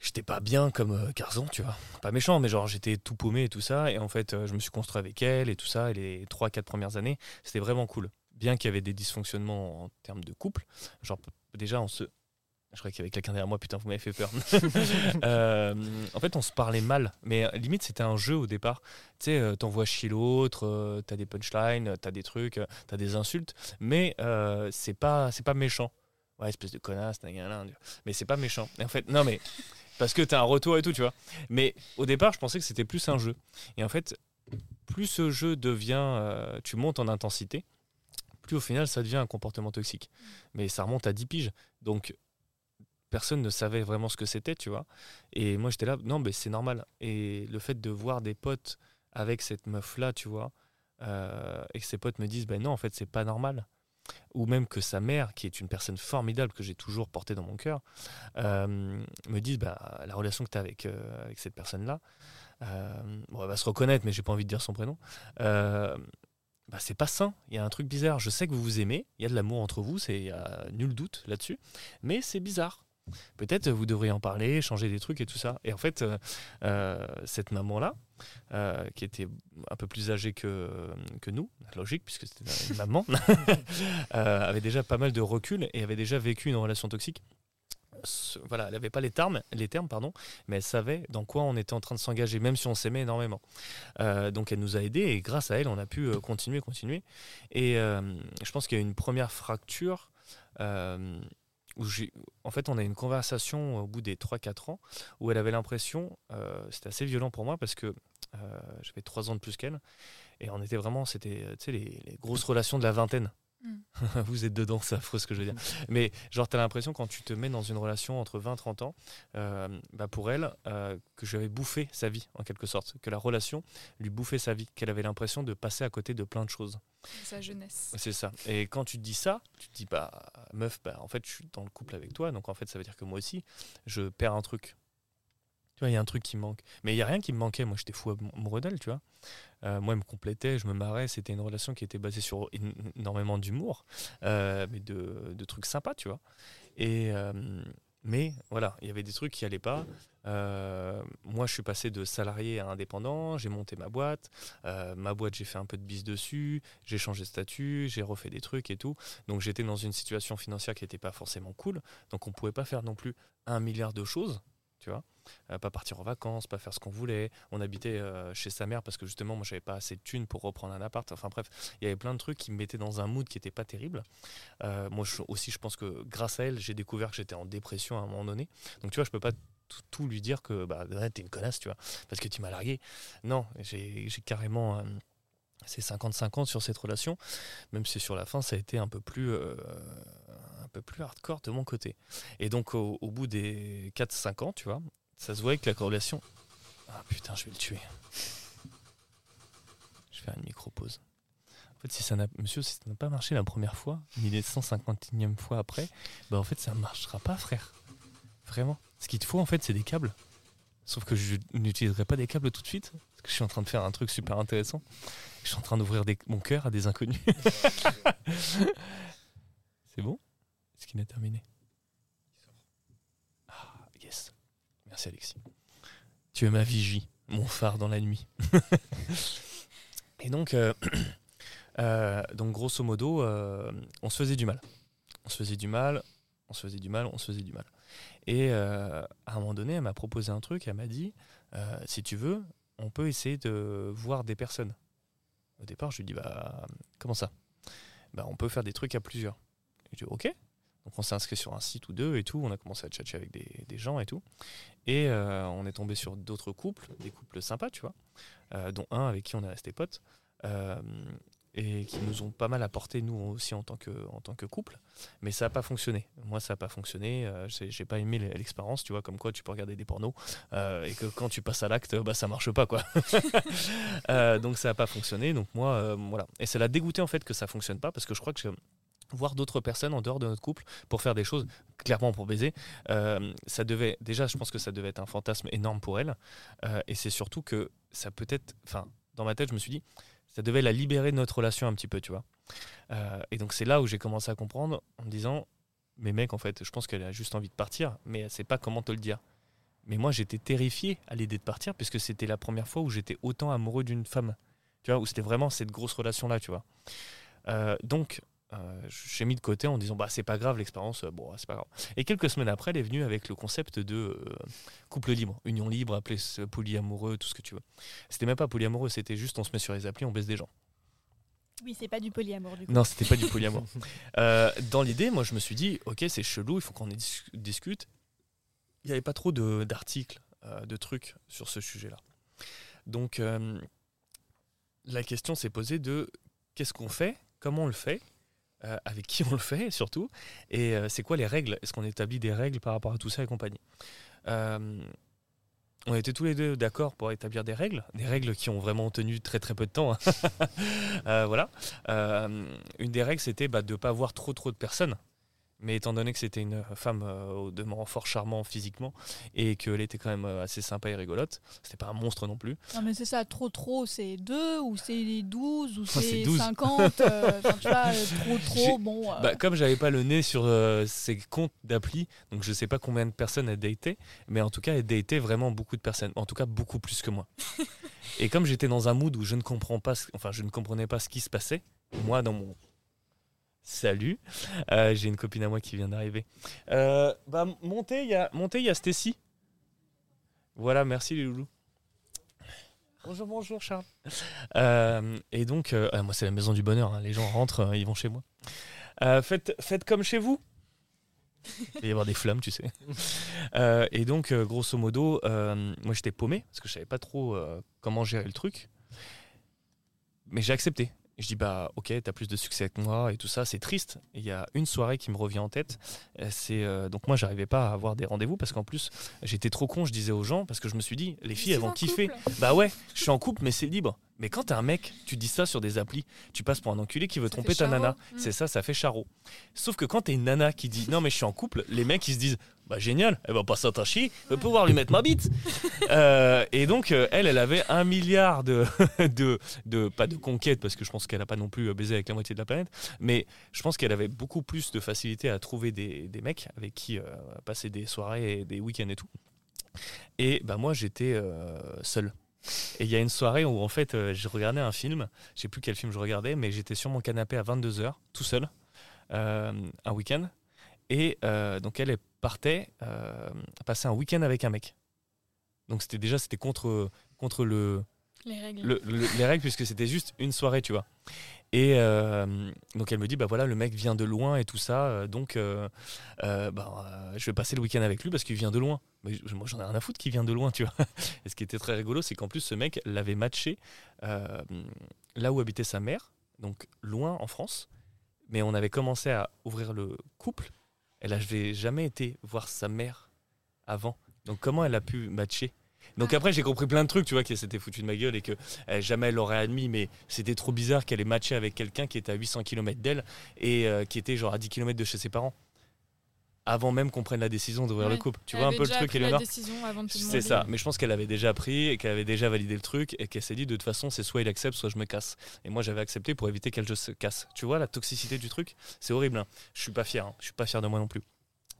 j'étais pas bien comme euh, garçon, tu vois. Pas méchant, mais genre j'étais tout paumé et tout ça. Et en fait, euh, je me suis construit avec elle et tout ça. Et les 3-4 premières années, c'était vraiment cool. Bien qu'il y avait des dysfonctionnements en termes de couple. Genre, déjà, on se. Je croyais qu'il y avait quelqu'un derrière moi, putain, vous m'avez fait peur. Euh, en fait, on se parlait mal, mais euh, limite, c'était un jeu au départ. Tu sais, euh, t'envoies chier l'autre, euh, t'as des punchlines, t'as des trucs, euh, t'as des insultes, mais euh, c'est pas, pas méchant. Ouais, espèce de connasse, mais c'est pas méchant. Et en fait, non, mais parce que t'as un retour et tout, tu vois. Mais au départ, je pensais que c'était plus un jeu. Et en fait, plus ce jeu devient, euh, tu montes en intensité, plus au final, ça devient un comportement toxique. Mais ça remonte à 10 piges. Donc, personne ne savait vraiment ce que c'était, tu vois. Et moi, j'étais là, non, mais c'est normal. Et le fait de voir des potes avec cette meuf-là, tu vois, euh, et que ses potes me disent, ben non, en fait, c'est pas normal. Ou même que sa mère, qui est une personne formidable que j'ai toujours portée dans mon cœur, euh, me disent, bah, la relation que tu as avec, euh, avec cette personne-là, euh, elle va se reconnaître, mais j'ai pas envie de dire son prénom. Euh, bah, c'est pas sain, il y a un truc bizarre. Je sais que vous vous aimez, il y a de l'amour entre vous, c'est y a nul doute là-dessus, mais c'est bizarre. Peut-être vous devriez en parler, changer des trucs et tout ça. Et en fait, euh, euh, cette maman-là, euh, qui était un peu plus âgée que, que nous, logique, puisque c'était une maman, euh, avait déjà pas mal de recul et avait déjà vécu une relation toxique. Voilà, elle n'avait pas les termes, les termes pardon, mais elle savait dans quoi on était en train de s'engager, même si on s'aimait énormément. Donc elle nous a aidés et grâce à elle, on a pu continuer, continuer. Et je pense qu'il y a une première fracture euh, où en fait, on a eu une conversation au bout des 3-4 ans où elle avait l'impression, euh, c'était assez violent pour moi parce que euh, j'avais 3 ans de plus qu'elle et on était vraiment, c'était, euh, les grosses relations de la vingtaine. Vous êtes dedans, c'est affreux ce que je veux dire. Mais genre, tu as l'impression quand tu te mets dans une relation entre 20 et 30 ans, euh, bah pour elle, euh, que j'avais bouffé sa vie en quelque sorte, que la relation lui bouffait sa vie, qu'elle avait l'impression de passer à côté de plein de choses. Sa jeunesse. C'est ça. Et quand tu te dis ça, tu te dis, bah, meuf, bah, en fait, je suis dans le couple avec toi, donc en fait, ça veut dire que moi aussi, je perds un truc. Tu vois, il y a un truc qui manque. Mais il n'y a rien qui me manquait. Moi, j'étais fou amoureux d'elle, tu vois. Euh, moi, elle me complétait, je me marrais. C'était une relation qui était basée sur éno- énormément d'humour, euh, mais de, trucs sympas, tu vois. Et, euh, mais voilà, il y avait des trucs qui allaient pas. Moi, je suis passé de salarié à indépendant, j'ai monté ma boîte. Ma boîte, j'ai fait un peu de bise dessus, j'ai changé de statut, j'ai refait des trucs et tout. Donc j'étais dans une situation financière qui n'était pas forcément cool. Donc on pouvait pas faire non plus un milliard de choses, Euh, pas partir en vacances, pas faire ce qu'on voulait. On habitait euh, chez sa mère parce que justement, moi, j'avais pas assez de thunes pour reprendre un appart. Enfin bref, il y avait plein de trucs qui me mettaient dans un mood qui était pas terrible. Euh, moi aussi, je pense que grâce à elle, j'ai découvert que j'étais en dépression à un moment donné. Donc tu vois, je peux pas tout, lui dire que bah, t'es une connasse, tu vois, parce que tu m'as largué. Non, j'ai carrément. c'est 50-50 sur cette relation, même si sur la fin ça a été un peu plus, un peu plus hardcore de mon côté. Et donc au, bout des 4-5 ans, tu vois, ça se voyait que la relation... Ah putain, je vais le tuer. Je vais faire une micro-pause. En fait, si ça monsieur, si ça n'a pas marché la première fois, ni les 151e fois après, bah en fait ça ne marchera pas, frère. Vraiment. Ce qu'il te faut, en fait, c'est des câbles. Sauf que je n'utiliserai pas des câbles tout de suite, parce que je suis en train de faire un truc super intéressant. Je suis en train d'ouvrir mon cœur à des inconnus. c'est bon? Est-ce qu'il a terminé Ah, yes. Merci Alexis. Tu es ma vigie, mon phare dans la nuit. Et donc, euh, euh, donc grosso modo, euh, on se faisait du mal. On se faisait du mal, on se faisait du mal, on se faisait du mal. Et à un moment donné, elle m'a proposé un truc, elle m'a dit, si tu veux, on peut essayer de voir des personnes. Au départ, je lui dis, bah, comment ça? Bah, On peut faire des trucs à plusieurs. Je dis, ok. Donc on s'est inscrit sur un site ou deux et tout, on a commencé à tchatcher avec des, des gens et tout. Et euh, on est tombé sur d'autres couples, des couples sympas, tu vois, euh, dont un avec qui on est resté potes, euh, et qui nous ont pas mal apporté, nous aussi, en tant que, en tant que couple. Mais ça n'a pas fonctionné. Moi, ça n'a pas fonctionné. j'ai pas aimé l'expérience, tu vois, comme quoi tu peux regarder des pornos, et que quand tu passes à l'acte, bah, ça marche pas, quoi. Donc ça n'a pas fonctionné. Donc moi, voilà. Et ça l'a dégoûté, en fait, que ça fonctionne pas, parce que je crois que je- voir d'autres personnes en dehors de notre couple pour faire des choses, clairement pour baiser, euh, ça devait, déjà, je pense que ça devait être un fantasme énorme pour elle. Euh, et c'est surtout que ça peut être, enfin, dans ma tête, je me suis dit, ça devait la libérer de notre relation un petit peu, tu vois. Euh, et donc c'est là où j'ai commencé à comprendre en me disant, mais mec, en fait, je pense qu'elle a juste envie de partir, mais elle sait pas comment te le dire. Mais moi, j'étais terrifié à l'idée de partir, puisque c'était la première fois où j'étais autant amoureux d'une femme. Tu vois, où c'était vraiment cette grosse relation-là, tu vois. Donc, euh, j'ai mis de côté en disant, bah, c'est pas grave, l'expérience, euh, bon, c'est pas grave. Et quelques semaines après, elle est venue avec le concept de euh, couple libre, union libre, appelé ce polyamoureux, tout ce que tu veux. C'était même pas polyamoureux, c'était juste on se met sur les applis, on baisse des gens. Oui, c'est pas du polyamour du coup. Non, c'était pas du polyamour. Euh, dans l'idée, moi, je me suis dit, ok, c'est chelou, il faut qu'on dis- discute. Il n'y avait pas trop de- d'articles, de trucs sur ce sujet-là. Donc, euh, la question s'est posée de qu'est-ce qu'on fait, comment on le fait, euh, avec qui on le fait surtout, et euh, c'est quoi les règles? Est-ce qu'on établit des règles par rapport à tout ça et compagnie? Euh, on était tous les deux d'accord pour établir des règles, des règles qui ont vraiment tenu très très peu de temps. hein. Voilà. Une des règles, c'était bah, de ne pas voir trop trop de personnes. Mais étant donné que c'était une femme euh, au demeurant fort charmant physiquement et qu'elle était quand même euh, assez sympa et rigolote, c'était pas un monstre non plus. Non mais c'est ça, trop trop, c'est 2 ou c'est 12 ou c'est c'est 12. 50. euh, Enfin tu vois, euh, trop trop, bon. euh, Bah, comme j'avais pas le nez sur euh, ces comptes d'appli, donc je sais pas combien de personnes elle datait, mais en tout cas elle datait vraiment beaucoup de personnes, en tout cas beaucoup plus que moi. et comme j'étais dans un mood où je ne comprends pas, ce- enfin je ne comprenais pas ce qui se passait, moi dans mon salut, euh, j'ai une copine à moi qui vient d'arriver. Euh, bah montez, il y a montez, il y a Stacy. Voilà, merci les loulous. Bonjour, bonjour Charles. Euh, et donc, ah, moi c'est la maison du bonheur, hein. les gens rentrent, ils vont chez moi. Faites, faites comme chez vous. Il va y avoir des flammes, tu sais. Euh, et donc, euh, grosso modo, euh, moi j'étais paumé parce que je savais pas trop comment gérer le truc. Mais j'ai accepté. Et je dis, bah ok, t'as plus de succès que moi et tout ça, c'est triste. Il y a une soirée qui me revient en tête. euh, C'est euh, donc moi j'arrivais pas à avoir des rendez-vous parce qu'en plus j'étais trop con, je disais aux gens parce que je me suis dit, les filles elles vont kiffer. Bah ouais, je suis en couple, mais c'est libre. Mais quand t'es un mec, tu dis ça sur des applis, tu passes pour un enculé qui veut Ça tromper ta charreau. nana. Mm. C'est ça, ça fait charreau. Sauf que quand t'es une nana qui dit non mais je suis en couple, les mecs ils se disent bah génial, elle va pas s'attacher, je vais pouvoir lui mettre ma bite. Euh, et donc euh, elle, elle avait un milliard de, de, de pas de conquêtes parce que je pense qu'elle a pas non plus euh, baisé avec la moitié de la planète, mais je pense qu'elle avait beaucoup plus de facilité à trouver des, des mecs avec qui euh, passer des soirées et des week-ends et tout. Et bah moi j'étais seul. Et il y a une soirée où en fait je regardais un film, je sais plus quel film je regardais, mais j'étais sur mon canapé à 22h, tout seul, un week-end. Et euh, donc elle, elle partait euh, passer un week-end avec un mec. Donc c'était déjà c'était contre, contre le, Les règles. le- le- les règles puisque c'était juste une soirée, tu vois. Et euh, donc elle me dit bah voilà le mec vient de loin et tout ça, euh, donc euh, bah, je vais passer le week-end avec lui parce qu'il vient de loin. Mais moi j'en ai rien à foutre qu'il vient de loin, tu vois. Et ce qui était très rigolo, c'est qu'en plus ce mec l'avait matché là où habitait sa mère, donc loin en France. Mais on avait commencé à ouvrir le couple. Elle n'avait jamais été voir sa mère avant. Donc comment elle a pu matcher? Donc après j'ai compris plein de trucs, tu vois, qu'elle s'était foutu de ma gueule et que euh, jamais elle l'aurait admis, mais c'était trop bizarre qu'elle ait matché avec quelqu'un qui était à 800 km d'elle et euh, qui était genre à 10 km de chez ses parents. Avant même qu'on prenne la décision d'ouvrir le couple. Tu Elle vois un peu le truc, Eleonore C'est ça, mais je pense qu'elle avait déjà pris et qu'elle avait déjà validé le truc et qu'elle s'est dit de toute façon c'est soit il accepte soit je me casse. Et moi j'avais accepté pour éviter qu'elle se casse. Tu vois la toxicité du truc, c'est horrible. hein. Je suis pas fier, hein. je suis pas fier de moi non plus.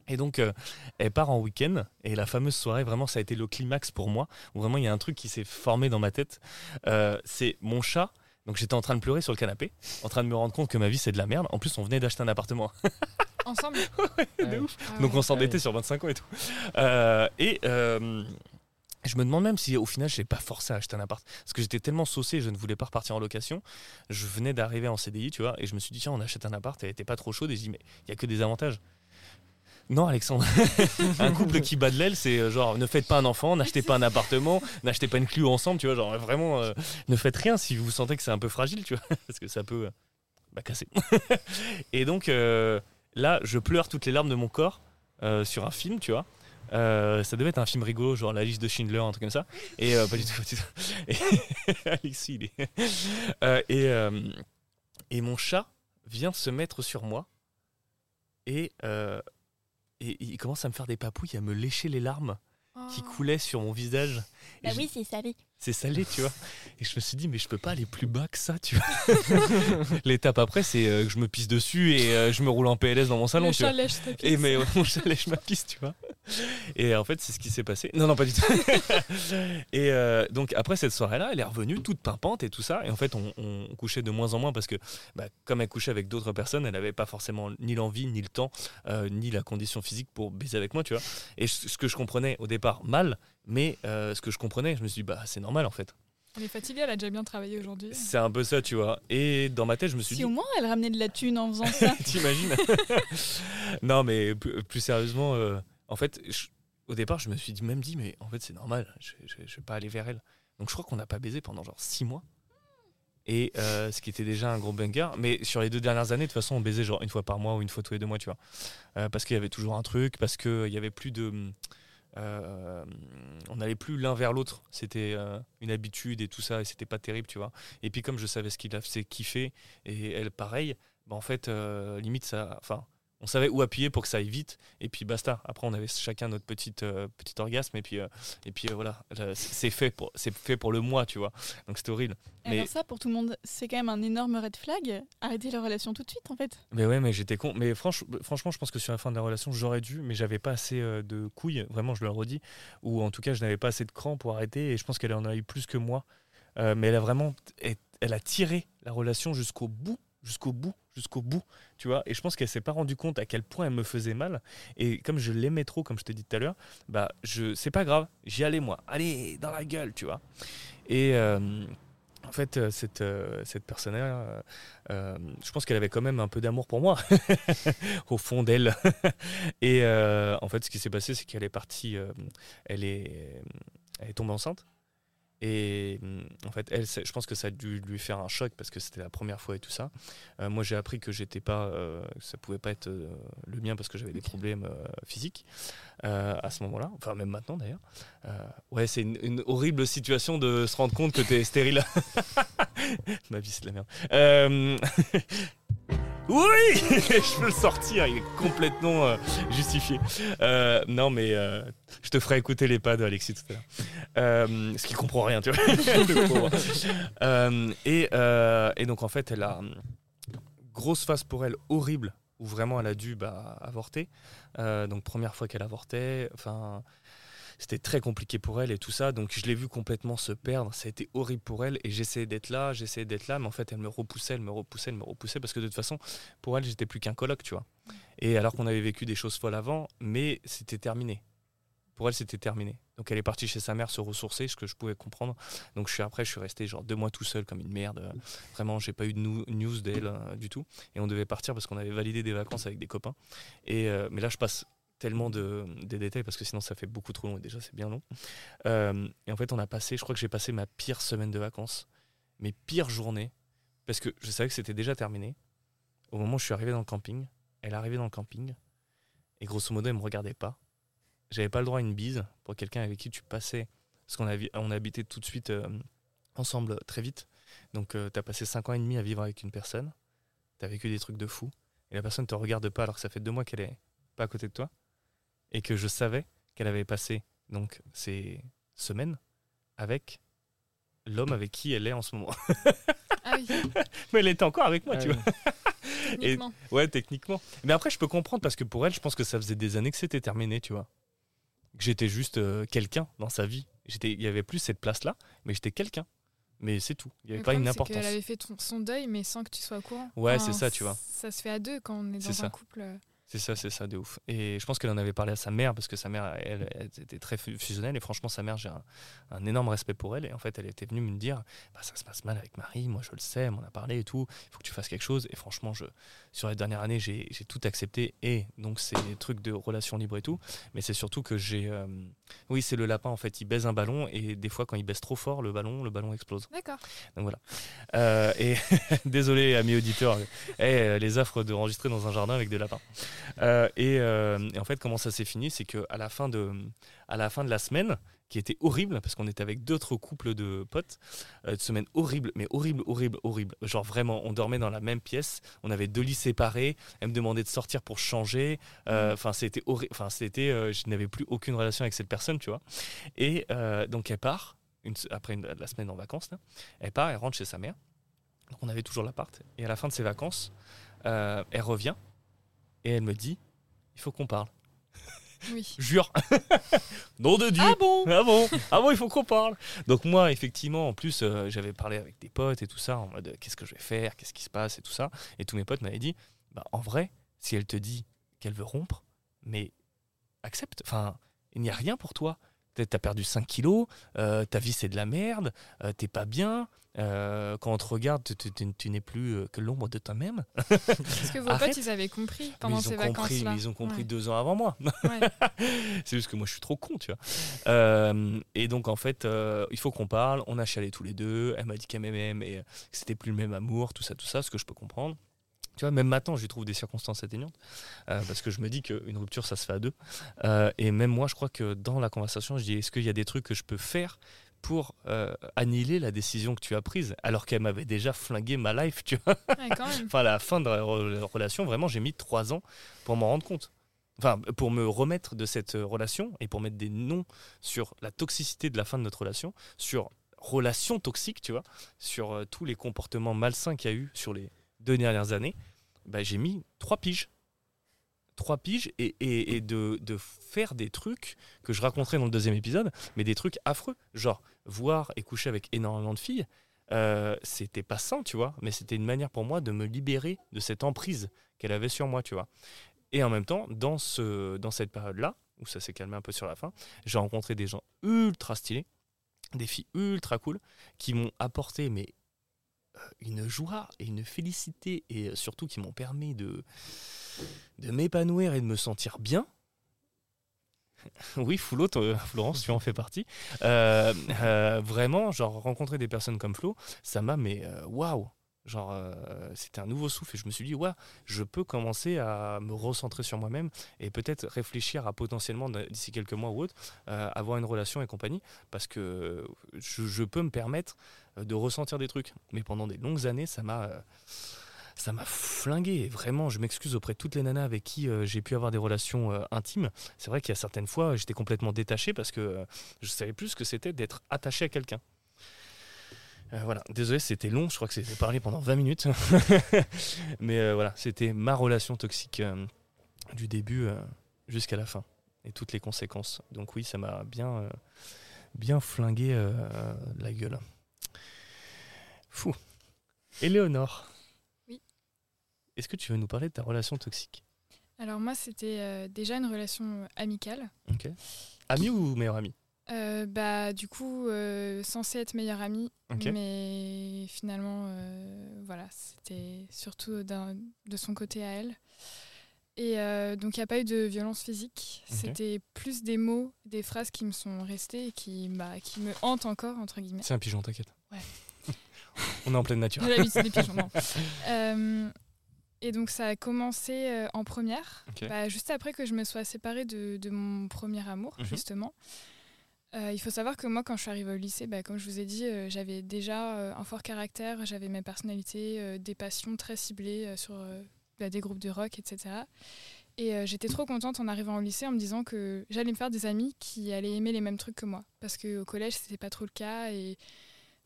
Et donc euh, elle part en week-end et la fameuse soirée vraiment ça a été le climax pour moi où vraiment il y a un truc qui s'est formé dans ma tête. Euh, c'est mon chat. Donc j'étais en train de pleurer sur le canapé, en train de me rendre compte que ma vie c'est de la merde. En plus on venait d'acheter un appartement. Ensemble de Ouais. ouf. Ah Donc on s'endettait sur 25 ans et tout. Euh, et euh, je me demande même si au final je n'ai pas forcé à acheter un appart. Parce que j'étais tellement saucé, je ne voulais pas repartir en location. Je venais d'arriver en CDI, tu vois, et je me suis dit, tiens, on achète un appart. Elle était pas trop chaude et je dis, mais il y a que des avantages. Non, Alexandre. un couple qui bat de l'aile, c'est euh, genre ne faites pas un enfant, n'achetez pas un appartement, n'achetez pas une Clio ensemble, tu vois, genre vraiment euh, ne faites rien si vous sentez que c'est un peu fragile, tu vois, parce que ça peut euh, bah, casser. et donc euh, là, je pleure toutes les larmes de mon corps sur un film, tu vois. Ça devait être un film rigolo, genre La liste de Schindler, un truc comme ça. Et pas du tout. pas du tout. Et, Alexis, il est. Et, et mon chat vient se mettre sur moi. Et, et il commence à me faire des papouilles, à me lécher les larmes qui Oh. coulaient sur mon visage. Et Bah je- oui, c'est salé. c'est salé, tu vois. Et je me suis dit, mais je peux pas aller plus bas que ça, tu vois. L'étape après, c'est euh, que je me pisse dessus et euh, je me roule en PLS dans mon salon, Le tu vois. chat lèche ta Et mais mon chat lèche ma pisse, tu vois. Et en fait, c'est ce qui s'est passé. Non, non, pas du tout. et euh, donc, après cette soirée-là, elle est revenue toute pimpante et tout ça. Et en fait, on, on couchait de moins en moins parce que, bah, comme elle couchait avec d'autres personnes, elle n'avait pas forcément ni l'envie, ni le temps, euh, ni la condition physique pour baiser avec moi, tu vois. Et ce que je comprenais au départ, mal, mais euh, ce que je comprenais, je me suis dit, bah, c'est normal en fait. Elle est fatiguée, elle a déjà bien travaillé aujourd'hui. C'est un peu ça, tu vois. Et dans ma tête, je me suis Si dit, au moins elle ramenait de la thune en faisant ça. T'imagines? Non, mais plus, plus sérieusement, euh, en fait, au départ, je me suis dit- même dit, mais en fait, c'est normal, je, je, je vais pas aller vers elle. Donc, je crois qu'on n'a pas baisé pendant genre six mois. Et euh, ce qui était déjà un gros banger. Mais sur les deux dernières années, de toute façon, on baisait genre une fois par mois ou une fois tous les deux mois, tu vois. Euh, parce qu'il y avait toujours un truc, parce qu'il y avait plus de. euh, on n'allait plus l'un vers l'autre. C'était euh, une habitude et tout ça, et c'était pas terrible, tu vois. Et puis, comme je savais ce qu'il a fait kiffer, et elle, pareil, bah, en fait, euh, limite, ça. Enfin, on savait où appuyer pour que ça aille vite, et puis basta. Après, on avait chacun notre petite, euh, petit orgasme, et puis, euh, et puis euh, voilà, Là, c'est fait, pour, c'est fait pour le mois, tu vois. Donc, c'était horrible. Et Mais- Alors ça, pour tout le monde, c'est quand même un énorme red flag. Arrêtez la relation tout de suite, en fait. Mais ouais, mais j'étais con. Mais franch- franchement, je pense que sur la fin de la relation, j'aurais dû, mais j'avais pas assez de couilles, vraiment, je le redis. Ou en tout cas, je n'avais pas assez de cran pour arrêter, et je pense qu'elle en a eu plus que moi. Mais elle a vraiment. Elle a tiré la relation jusqu'au bout, jusqu'au bout, jusqu'au bout, tu vois. Et je pense qu'elle s'est pas rendu compte à quel point elle me faisait mal. Et comme je l'aimais trop, comme je te dis tout à l'heure, bah, je, c'est pas grave, j'y allais moi. Allez, dans la gueule, tu vois. Et. euh, en fait, euh, cette, euh, cette personne-là, je pense qu'elle avait quand même un peu d'amour pour moi, au fond d'elle. Et en fait, ce qui s'est passé, c'est qu'elle est partie, elle, est, elle est tombée enceinte. Et hum, en fait, elle, je pense que ça a dû lui faire un choc parce que c'était la première fois et tout ça. Euh, moi, j'ai appris que j'étais pas, euh, que ça pouvait pas être euh, le mien parce que j'avais des problèmes physiques à ce moment-là. Enfin, même maintenant d'ailleurs. Ouais, c'est une, une horrible situation de se rendre compte que tu es stérile. Ma vie, c'est de la merde. Oui Je peux le sortir, il est complètement euh, justifié. Euh, non, mais euh, je te ferai écouter les pas de Alexis tout à l'heure. Ce qui comprend rien, tu vois. Et, donc, en fait, elle a grosse phase pour elle horrible, où vraiment elle a dû bah, avorter. Donc, première fois qu'elle avortait, enfin. C'était très compliqué pour elle et tout ça, donc je l'ai vu complètement se perdre. Ça a été horrible pour elle et j'essayais d'être là, j'essayais d'être là, mais en fait elle me repoussait, elle me repoussait, elle me repoussait parce que de toute façon, pour elle, j'étais plus qu'un coloc, tu vois. Et alors qu'on avait vécu des choses folles avant, mais c'était terminé. Pour elle, c'était terminé. Donc elle est partie chez sa mère se ressourcer, ce que je pouvais comprendre. Donc je suis après, je suis resté genre deux mois tout seul comme une merde. Vraiment, j'ai pas eu de news d'elle euh, du tout. Et on devait partir parce qu'on avait validé des vacances avec des copains. Et euh, mais là, je passe tellement de, détails parce que sinon ça fait beaucoup trop long et déjà c'est bien long. Euh, et en fait, on a passé, je crois que j'ai passé ma pire semaine de vacances, mes pires journées, parce que je savais que c'était déjà terminé. Au moment où je suis arrivé dans le camping, elle arrivée dans le camping, et grosso modo, elle me regardait pas. J'avais pas le droit à une bise pour quelqu'un avec qui tu passais, parce qu'on a, on a habité tout de suite euh, ensemble très vite. Donc, tu as passé 5 ans et demi à vivre avec une personne, tu as vécu des trucs de fou, et la personne te regarde pas alors que ça fait deux mois qu'elle est pas à côté de toi, et que je savais qu'elle avait passé donc ces semaines avec l'homme avec qui elle est en ce moment. Ah oui, Mais elle était encore avec moi, Ah tu oui. vois. techniquement. Ouais, techniquement. Mais après, je peux comprendre parce que pour elle, je pense que ça faisait des années que c'était terminé, tu vois. Que j'étais juste euh, quelqu'un dans sa vie. J'étais, il y avait plus cette place-là, mais j'étais quelqu'un. Mais c'est tout. Il n'y avait Le pas une importance. qu'elle avait fait ton- son deuil, mais sans que tu sois au courant. Ouais, c'est ça, tu vois. Ça se fait à deux quand on est dans un couple. C'est ça, c'est ça, de ouf. Et je pense qu'elle en avait parlé à sa mère, parce que sa mère, elle, elle était très fu- fusionnelle. Et franchement, sa mère, j'ai un, énorme respect pour elle. Et en fait, elle était venue me dire bah, Ça se passe mal avec Marie, moi je le sais, on en a parlé et tout. Il faut que tu fasses quelque chose. Et franchement, je, sur la dernière année, j'ai j'ai tout accepté. Et donc, c'est des trucs de relations libres et tout. Mais c'est surtout que j'ai. euh, oui, c'est le lapin, en fait. Il baise un ballon. Et des fois, quand il baisse trop fort, le ballon, le ballon explose. D'accord. Donc voilà. Euh, et désolé, amis auditeurs, eh, euh, les affres d'enregistrer dans un jardin avec des lapins. Euh, et, euh, et en fait, comment ça s'est fini? C'est qu'à la, fin de- à la fin de la semaine, qui était horrible, parce qu'on était avec d'autres couples de potes, euh, une semaine horrible, mais horrible, horrible, horrible. Genre vraiment, on dormait dans la même pièce, on avait deux lits séparés, elle me demandait de sortir pour changer. Euh, Enfin, c'était horrible. Enfin, c'était, euh, je n'avais plus aucune relation avec cette personne, tu vois. Et euh, donc, elle part, une- après une- la semaine en vacances, là, elle part, elle rentre chez sa mère. Donc on avait toujours l'appart. Et à la fin de ses vacances, euh, elle revient et elle me dit il faut qu'on parle. Oui. Jure Nom de Dieu Ah bon Ah bon Ah bon, il faut qu'on parle Donc moi, effectivement, en plus, euh, j'avais parlé avec des potes et tout ça, en mode euh, qu'est-ce que je vais faire, qu'est-ce qui se passe et tout ça. Et tous mes potes m'avaient dit bah, en vrai, si elle te dit qu'elle veut rompre, mais accepte. Enfin, il n'y a rien pour toi. T'as t'as perdu 5 kilos, euh, ta vie c'est de la merde, euh, t'es pas bien. Euh, quand on te regarde, tu, tu- tu- tu n'es plus euh, que l'ombre de toi-même. Parce que vos Arrête. potes, ils avaient compris pendant ces vacances-là. ils ont compris Ouais. deux ans avant moi. Ouais. C'est juste que moi je suis trop con, tu vois. Euh, et donc en fait, euh, il faut qu'on parle. On a chialé tous les deux. Elle m'a dit qu'elle m'aimait, mais que c'était plus le même amour, tout ça, tout ça, ce que je peux comprendre. Tu vois, même maintenant, je lui trouve des circonstances atteignantes. euh, parce que je me dis qu'une rupture, ça se fait à deux. Euh, et même moi, je crois que dans la conversation, je dis est-ce qu'il y a des trucs que je peux faire pour euh, annihiler la décision que tu as prise Alors qu'elle m'avait déjà flingué ma life, tu vois. Ouais, quand même. Enfin, à la fin de la re- relation, vraiment, j'ai mis trois ans pour m'en rendre compte. Enfin, pour me remettre de cette euh, relation et pour mettre des noms sur la toxicité de la fin de notre relation, sur relation toxique, tu vois, sur euh, tous les comportements malsains qu'il y a eu sur les deux dernières années, bah, j'ai mis trois piges. Trois piges et, et- de, de faire des trucs que je raconterai dans le deuxième épisode, mais des trucs affreux. Genre, voir et coucher avec énormément de filles, euh, c'était pas sain, tu vois, mais c'était une manière pour moi de me libérer de cette emprise qu'elle avait sur moi, tu vois. Et en même temps, dans, ce, dans cette période-là, où ça s'est calmé un peu sur la fin, j'ai rencontré des gens ultra stylés, des filles ultra cool, qui m'ont apporté mais euh, une joie et une félicité, et surtout qui m'ont permis de, de m'épanouir et de me sentir bien. Oui, toi, Florence, tu en fais partie. Euh, euh, vraiment, genre, rencontrer des personnes comme Flo, ça m'a, mais euh, waouh! Genre, c'était un nouveau souffle et je me suis dit, ouais, je peux commencer à me recentrer sur moi-même et peut-être réfléchir à potentiellement, d'ici quelques mois ou autre, avoir une relation et compagnie parce que je, peux me permettre de ressentir des trucs. Mais pendant des longues années, ça m'a. Ça m'a flingué. Vraiment, je m'excuse auprès de toutes les nanas avec qui euh, j'ai pu avoir des relations euh, intimes. C'est vrai qu'il y a certaines fois, j'étais complètement détaché parce que euh, je savais plus ce que c'était d'être attaché à quelqu'un. Euh, voilà, désolé, c'était long, je crois que c'était parlé pendant 20 minutes. Mais voilà, c'était ma relation toxique du début jusqu'à la fin et toutes les conséquences. Donc oui, ça m'a bien, bien flingué la gueule. Fou. Éléonore. Est-ce que tu veux nous parler de ta relation toxique? Alors moi, c'était euh, déjà une relation euh, amicale. Ok. Ami ou meilleur ami? Euh, bah, du coup, euh, censé être meilleure amie, Ok. mais finalement, euh, voilà, c'était surtout de son côté à elle. Et donc, il n'y a pas eu de violence physique. C'était plus des mots, des phrases qui me sont restées et qui, bah, qui me hantent encore, entre guillemets. C'est un pigeon, t'inquiète. Ouais. On est en pleine nature. J'ai l'habitude des pigeons. non. Et donc, ça a commencé euh, en première, bah, juste après que je me sois séparée de, de mon premier amour, Mhm. justement. Euh, il faut savoir que moi, quand je suis arrivée au lycée, bah, comme je vous ai dit, euh, j'avais déjà euh, un fort caractère, j'avais ma personnalité, des passions très ciblées sur bah, des groupes de rock, etc. Et j'étais trop contente en arrivant au lycée en me disant que j'allais me faire des amis qui allaient aimer les mêmes trucs que moi. Parce qu'au collège, c'était pas trop le cas. Et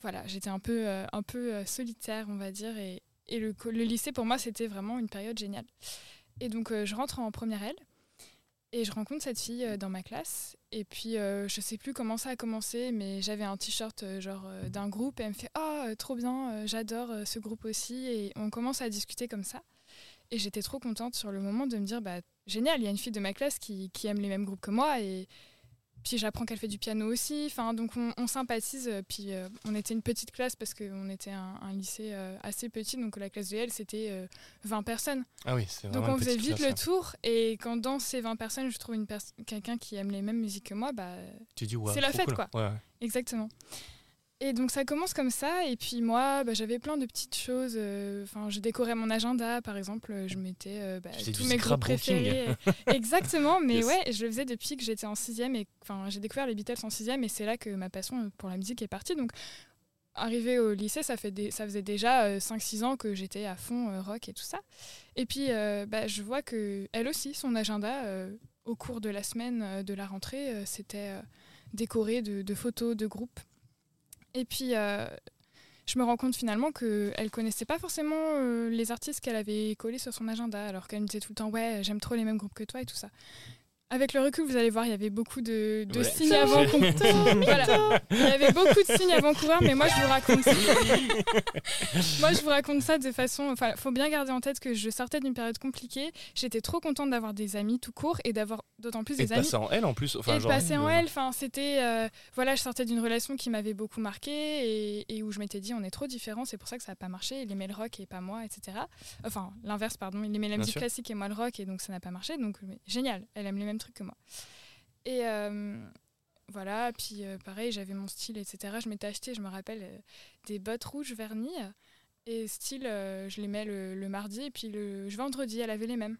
voilà, j'étais un peu, un peu solitaire, on va dire. Et, et le, lycée, pour moi, c'était vraiment une période géniale. Et donc, euh, je rentre en première L et je rencontre cette fille euh, dans ma classe. Et puis, euh, je sais plus comment ça a commencé, mais j'avais un t-shirt euh, genre d'un groupe et elle me fait Oh, euh, trop bien, j'adore ce groupe aussi. Et on commence à discuter comme ça. Et j'étais trop contente sur le moment de me dire, bah, génial, il y a une fille de ma classe qui, qui aime les mêmes groupes que moi. Et puis j'apprends qu'elle fait du piano aussi. Enfin, donc on, on sympathise. Puis euh, on était une petite classe parce qu'on était un, un lycée euh, assez petit. Donc la classe de L, c'était euh, 20 personnes. Ah oui, c'est Donc on faisait vite classe, le tour. Et quand dans ces 20 personnes, je trouve pers- quelqu'un qui aime les mêmes musiques que moi, bah, C'est la fête, cool. quoi. Ouais, ouais. Exactement. Et donc ça commence comme ça, et puis moi, bah, j'avais plein de petites choses. euh, Enfin, je décorais mon agenda, par exemple, je mettais euh, bah, tous mes groupes préférés. Exactement, mais Yes. ouais, je le faisais depuis que j'étais en sixième, et enfin, j'ai découvert les Beatles en sixième, et c'est là que ma passion pour la musique est partie. Donc, arrivé au lycée, ça, fait des- ça faisait déjà euh, 5-6 ans que j'étais à fond euh, rock et tout ça. Et puis, bah, je vois que elle aussi, son agenda, au cours de la semaine de la rentrée, c'était décoré de, de photos de groupes. Et puis, euh, je me rends compte finalement qu'elle connaissait pas forcément euh, les artistes qu'elle avait collés sur son agenda, alors qu'elle me disait tout le temps Ouais, j'aime trop les mêmes groupes que toi et tout ça. Avec le recul, vous allez voir, il y avait beaucoup de, de Ouais. signes avant voilà. Il y avait beaucoup de signes avant-coureurs, mais moi je vous raconte ça. moi je vous raconte ça de façon. Enfin, faut bien garder en tête que je sortais d'une période compliquée. J'étais trop contente d'avoir des amis tout court et d'avoir d'autant plus Et des de amis passer en L en plus. Enfin, et de genre, passer en elle, enfin, c'était. euh, voilà, je sortais d'une relation qui m'avait beaucoup marqué et, et où je m'étais dit, on est trop différents, c'est pour ça que ça n'a pas marché. Il aimait le rock et pas moi, etc. Enfin, l'inverse, pardon. Il aimait la musique classique et moi le rock et donc ça n'a pas marché. Donc, génial, elle aime les mêmes trucs que moi. Et euh, voilà, puis euh, pareil, j'avais mon style, etc. Je m'étais acheté, je me rappelle, euh, des bottes rouges vernis. Et style, je les mets le, mardi et puis le vendredi, elle avait les mêmes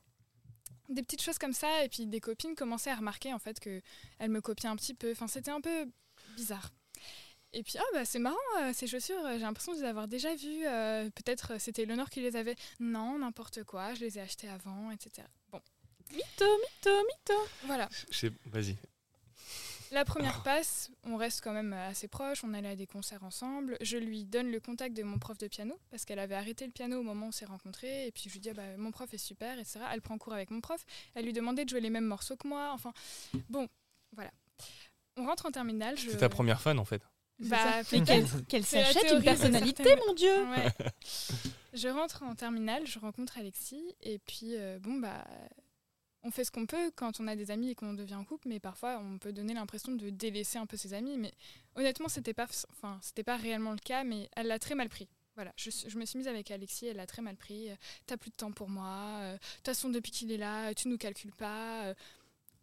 des petites choses comme ça et puis des copines commençaient à remarquer en fait que elle me copiait un petit peu enfin c'était un peu bizarre et puis ah bah c'est marrant ces chaussures j'ai l'impression de les avoir déjà vues peut-être c'était Léonore qui les avait non n'importe quoi je les ai achetées avant etc Mytho, mytho, mytho. voilà Vas-y. la première passe, on reste quand même assez proches, on allait à des concerts ensemble. Je lui donne le contact de mon prof de piano parce qu'elle avait arrêté le piano au moment où on s'est rencontrés. Et puis je lui dis ah bah, mon prof est super, etc. Elle prend cours avec mon prof. Elle lui demandait de jouer les mêmes morceaux que moi. Enfin bon, voilà. On rentre en terminale. Je... C'est ta première fan en fait. Bah, Mais qu'elle s'achète une personnalité, mon Dieu Ouais. je rentre en terminale, je rencontre Alexis, et puis euh, bon, bah, on fait ce qu'on peut quand on a des amis et qu'on devient en couple, mais parfois on peut donner l'impression de délaisser un peu ses amis. Mais honnêtement, c'était pas, enfin, c'était pas réellement le cas, mais elle l'a très mal pris. Voilà, je, me suis mise avec Alexis, elle l'a très mal pris. Euh, T'as plus de temps pour moi. euh, De toute façon, depuis qu'il est là, tu nous calcules pas. euh,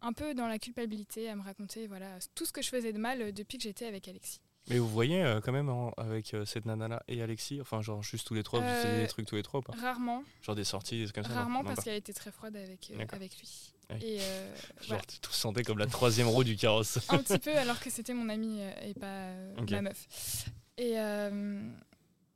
un peu dans la culpabilité à me raconter voilà tout ce que je faisais de mal euh, depuis que j'étais avec Alexis. Mais vous voyez euh, quand même avec euh, cette nana-là et Alexis, enfin genre juste tous les trois, vous Euh, faisiez des trucs tous les trois ou pas Rarement, Genre des sorties, des trucs comme ça rarement parce qu'elle était très froide avec, euh, avec lui. Ah. Et euh, Genre voilà. tu te sentais comme la troisième roue du carrosse. un petit peu alors que c'était mon ami euh, et pas euh, Ok. ma meuf. Et euh,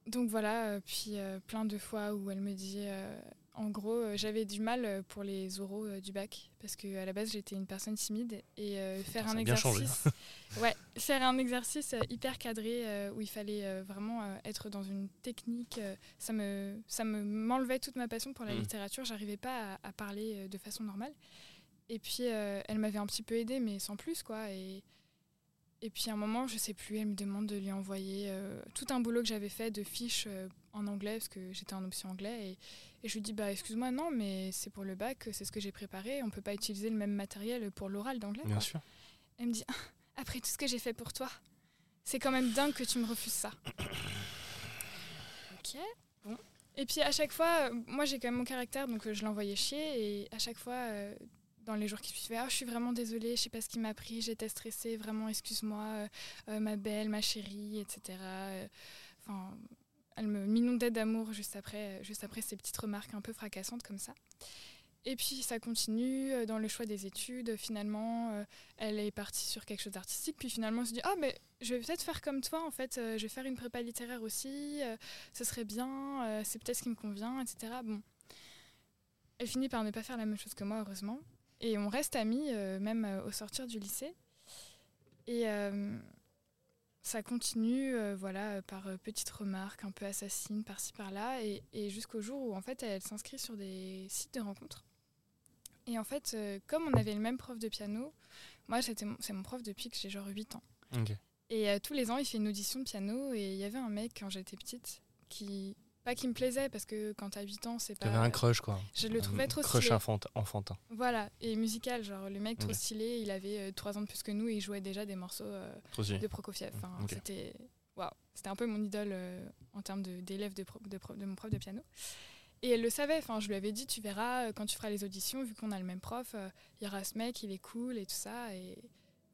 donc voilà, euh, puis euh, plein de fois où elle me dit, euh, en gros, euh, j'avais du mal euh, pour les oraux euh, du bac parce que à la base j'étais une personne timide et euh, faire un exercice, ouais, faire un exercice hyper cadré où il fallait vraiment être dans une technique, ça me, ça me m'enlevait toute ma passion pour la Mhm. littérature. J'arrivais pas à, à parler de façon normale. Et puis elle m'avait un petit peu aidée, mais sans plus quoi. Et et puis à un moment, je sais plus, elle me demande de lui envoyer tout un boulot que j'avais fait de fiches en anglais, parce que j'étais en option anglais. Et, et je lui dis, bah excuse-moi, non, mais c'est pour le bac, c'est ce que j'ai préparé, on peut pas utiliser le même matériel pour l'oral d'anglais. Bien quoi. sûr. Elle me dit, après tout ce que j'ai fait pour toi, c'est quand même dingue que tu me refuses ça. ok, bon. Et puis à chaque fois, moi j'ai quand même mon caractère, donc euh, je l'envoyais chier. Et à chaque fois, euh, dans les jours qui suivaient, Ah, je suis vraiment désolée, je sais pas ce qui m'a pris, j'étais stressée, vraiment, excuse-moi, euh, ma belle, ma chérie, etc. Enfin, elle me m'inondait d'amour juste après, juste après ces petites remarques un peu fracassantes comme ça. Et puis ça continue euh, dans le choix des études. Finalement, euh, elle est partie sur quelque chose d'artistique. Puis finalement, elle se dit Ah, mais je vais peut-être faire comme toi, en fait. euh, je vais faire une prépa littéraire aussi. ce serait bien. c'est peut-être ce qui me convient, etc. Bon. Elle finit par ne pas faire la même chose que moi, heureusement. Et on reste amis, même au sortir du lycée. Et ça continue, euh, voilà, par euh, petites remarques un peu assassines par-ci par-là, et, et jusqu'au jour où en fait elle s'inscrit sur des sites de rencontres. Et en fait, euh, comme on avait le même prof de piano, moi c'était mon- c'est mon prof depuis que j'ai genre 8 ans. Et tous les ans, il fait une audition de piano, et il y avait un mec quand j'étais petite qui pas qu'il me plaisait parce que quand t'as 8 ans, c'est pas. T'avais un crush, quoi. Je le trouvais Un trop Crush stylé. enfant- enfantin. Voilà, et musical, genre le mec trop stylé, il avait 3 ans de plus que nous et il jouait déjà des morceaux euh, de Prokofiev. Enfin. C'était waouh, c'était un peu mon idole euh, en termes d'élève de, mon prof de piano. Et elle le savait, enfin, je lui avais dit, tu verras, euh, quand tu feras les auditions, vu qu'on a le même prof, euh, il y aura ce mec, il est cool et tout ça. Et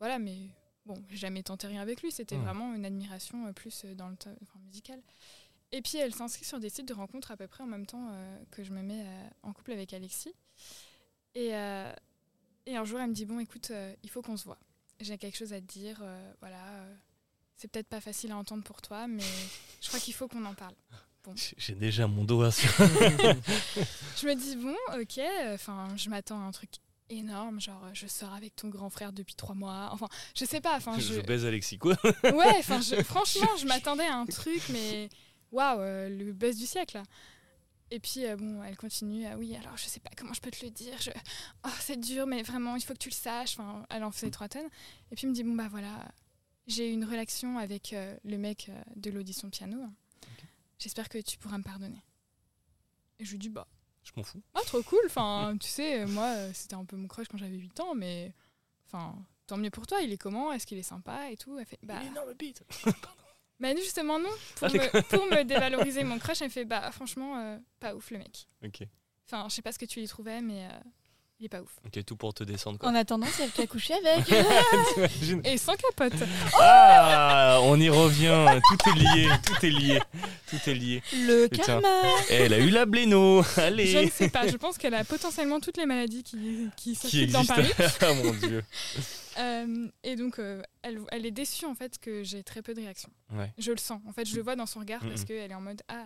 voilà, mais bon, j'ai jamais tenté rien avec lui, c'était vraiment une admiration euh, plus euh, dans le temps enfin, musical. Et puis elle s'inscrit sur des sites de rencontres à peu près en même temps euh, que je me mets euh, en couple avec Alexis. Et, euh, et un jour, elle me dit Bon, écoute, il faut qu'on se voit. J'ai quelque chose à te dire. voilà, c'est peut-être pas facile à entendre pour toi, mais je crois qu'il faut qu'on en parle. J'ai- J'ai déjà mon doigt sur. Je me dis Bon, ok, enfin, je m'attends à un truc énorme, genre je sors avec ton grand frère depuis trois mois. Enfin, je sais pas. Enfin, je... je, baise Alexis, quoi. Ouais, enfin, franchement, je m'attendais à un truc, mais waouh, euh, le buzz du siècle. là. Et puis, euh, bon, elle continue. Ah oui, alors je sais pas comment je peux te le dire. Je... Oh, c'est dur, mais vraiment, il faut que tu le saches. Enfin, elle en faisait trois tonnes. Et puis, elle me dit Bon, bah voilà, j'ai eu une relation avec euh, le mec euh, de l'audition piano. J'espère que tu pourras me pardonner. Et je lui dis Bah, Je m'en fous. ah, trop cool. Enfin, tu sais, moi, c'était un peu mon crush quand j'avais 8 ans, mais enfin, tant mieux pour toi. Il est comment? Est-ce qu'il est sympa et tout? Elle fait Bah. énorme bite. Bah justement non. Pour, Ah, me, pour me dévaloriser mon crush, elle me fait bah franchement euh, pas ouf le mec. Ok. Enfin, je sais pas ce que tu y trouvais, mais euh, il est pas ouf. Ok, tout pour te descendre, quoi. En attendant, c'est elle qui a couché avec. Et sans capote. Ah, on y revient. Tout est lié. Tout est lié. Tout est lié. Le Putain. karma. Elle a eu la bléno. Je Allez. ne sais pas. Je pense qu'elle a potentiellement toutes les maladies qui, qui Qui dans. Paris. ah mon dieu. Euh, et donc, euh, elle, elle est déçue en fait que j'ai très peu de réactions. Ouais. Je le sens. En fait, je le vois dans son regard parce qu'elle est en mode ah,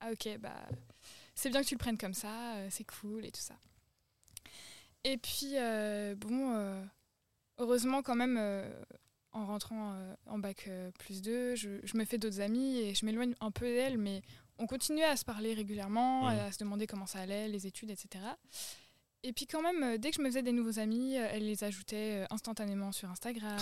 ah ok, bah c'est bien que tu le prennes comme ça, euh, c'est cool et tout ça. Et puis, euh, bon, euh, heureusement quand même, euh, en rentrant en bac plus 2, je, je me fais d'autres amis et je m'éloigne un peu d'elle, mais on continuait à se parler régulièrement, à se demander comment ça allait, les études, etc. Et puis quand même, dès que je me faisais des nouveaux amis, elle les ajoutait instantanément sur Instagram.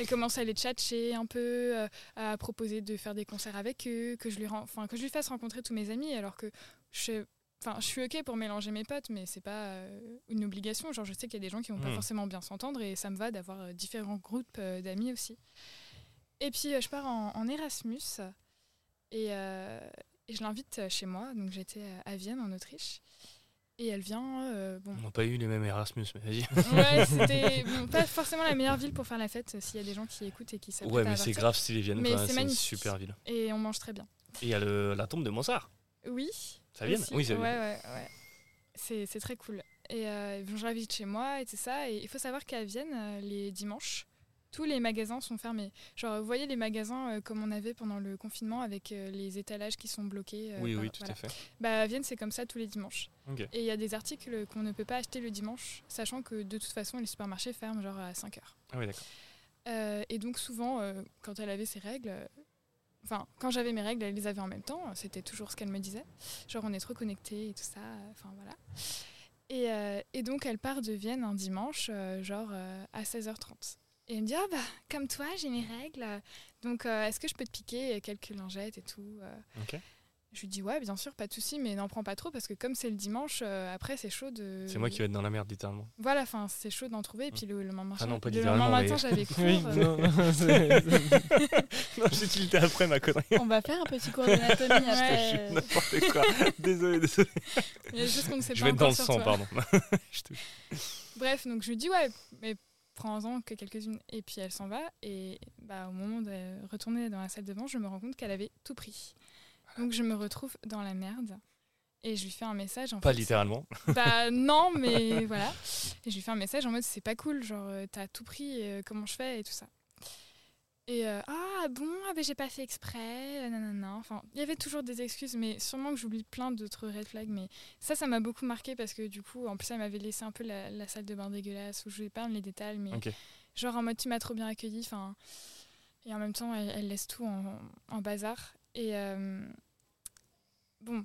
Elle commençait à les tchatcher un peu, à proposer de faire des concerts avec eux, que je lui, enfin, que je lui fasse rencontrer tous mes amis, alors que je, enfin, je suis ok pour mélanger mes potes, mais c'est pas euh, une obligation. Genre, je sais qu'il y a des gens qui vont pas Mm. forcément bien s'entendre et ça me va d'avoir euh, différents groupes euh, d'amis aussi. Et puis, je pars en, en Erasmus et, et je l'invite chez moi. Donc, j'étais à Vienne, en Autriche. Et elle vient, bon, On n'a pas eu les mêmes Erasmus, mais vas-y. Ouais, c'était bon, pas forcément la meilleure ville pour faire la fête, s'il y a des gens qui écoutent et qui s'apprêtent Ouais, mais c'est grave stylé, Vienne. Mais quoi, c'est une super ville. Et on mange très bien. Et il y a le- la tombe de Monsard. Oui. Ça vient. Oui, ça vient. ouais, ouais. C'est c'est très cool. Et euh, je l'invite chez moi et c'est ça. Et il faut savoir qu'à Vienne, euh, les dimanches, tous les magasins sont fermés. Genre, vous voyez les magasins euh, comme on avait pendant le confinement avec euh, les étalages qui sont bloqués. euh, Oui, par- oui, tout voilà. à fait. Bah, à Vienne, c'est comme ça tous les dimanches. Ok. Et il y a des articles qu'on ne peut pas acheter le dimanche, sachant que de toute façon, les supermarchés ferment genre à 5 heures. Ah oui, d'accord. Et donc souvent, quand elle avait ses règles, enfin quand j'avais mes règles, elle les avait en même temps. C'était toujours ce qu'elle me disait. Genre on est trop connectés et tout ça. euh, Enfin voilà. Et, euh, et donc elle part de Vienne un dimanche, euh, genre à 16h30. Et elle me dit ah bah comme toi j'ai mes règles, donc est-ce que je peux te piquer quelques lingettes et tout. Je lui dis ouais bien sûr pas de souci mais n'en prends pas trop parce que comme c'est le dimanche euh, après c'est chaud de. C'est moi qui vais être dans la merde, littéralement. Voilà enfin c'est chaud d'en trouver et puis le, le lendemain Ah non, pas le littéralement, lendemain mais- matin j'avais cours. Oui, euh, non, non, c'est- non, j'ai tilté après ma connerie. On va faire un petit cours d'anatomie après. N'importe quoi. désolé, désolé. Il y a juste qu'on ne sait Je pas vais être dans le sang, toi. pardon. Je te- Bref, donc je lui dis ouais, mais prends-en que quelques-unes. Et puis elle s'en va. Et bah, au moment de retourner dans la salle de bain, je me rends compte qu'elle avait tout pris. Donc je me retrouve dans la merde. Et je lui fais un message en Pas fait. littéralement. Bah non, mais voilà. Et je lui fais un message en mode c'est pas cool, genre euh, t'as tout pris, euh, comment je fais et tout ça. Et euh, ah bon, ah, ben, j'ai pas fait exprès, nanana. Enfin, il y avait toujours des excuses, mais sûrement que j'oublie plein d'autres red flags. Mais ça, ça m'a beaucoup marqué parce que du coup, en plus, elle m'avait laissé un peu la, la salle de bain dégueulasse où je vais pas les détails, mais genre en mode tu m'as trop bien accueilli. Enfin, et en même temps, elle, elle laisse tout en, en bazar. Et euh, bon,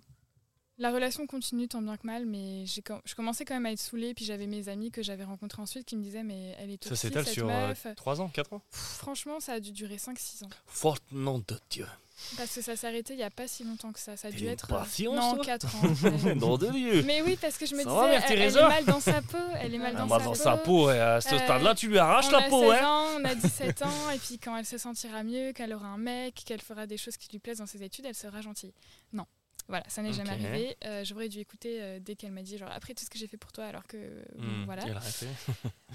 La relation continue tant bien que mal, mais je commençais quand même à être saoulée. Puis j'avais mes amis que j'avais rencontrés ensuite qui me disaient Mais elle est Ça toxique, s'étale cette sur euh, meuf. 3 ans, 4 ans Pff, Franchement, ça a dû durer 5-6 ans. Fort nom de Dieu. Parce que ça s'est arrêté il n'y a pas si longtemps que ça. Ça a dû être. euh, patience, non, toi 4 ans. nom de Dieu Mais oui, parce que je me Ça disais, elle, elle est mal dans sa peau. Elle est mal Ah, dans, moi, sa, dans peau. sa peau, et à ce Euh, stade-là, tu lui arraches on la a peau, 16 hein ans, on a 17 ans, et puis quand elle se sentira mieux, qu'elle aura un mec, qu'elle fera des choses qui lui plaisent dans ses études, elle sera gentille. Non. Voilà, ça n'est jamais arrivé. Euh, J'aurais dû écouter euh, dès qu'elle m'a dit, genre, après tout ce que j'ai fait pour toi, alors que. bon, Hmm, voilà. Elle a arrêté.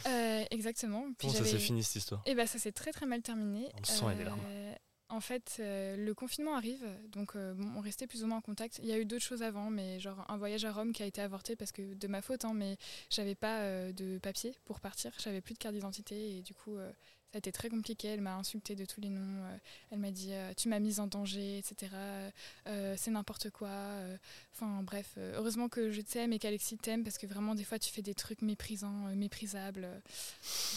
Euh, exactement. Puis Comment ça s'est j'avais- fini cette histoire? Eh ben, ça s'est très très mal terminé. On sent, des larmes. Euh, En fait, euh, le confinement arrive, donc euh, bon, on restait plus ou moins en contact. Il y a eu d'autres choses avant, mais genre un voyage à Rome qui a été avorté parce que de ma faute, hein, mais j'avais pas euh, de papier pour partir, j'avais plus de carte d'identité et du coup a été très compliqué. Elle m'a insulté de tous les noms, euh, elle m'a dit euh, tu m'as mise en danger, etc. Euh, c'est n'importe quoi. Enfin bref, heureusement que je t'aime et qu'Alexis t'aime parce que vraiment des fois tu fais des trucs méprisants, méprisables.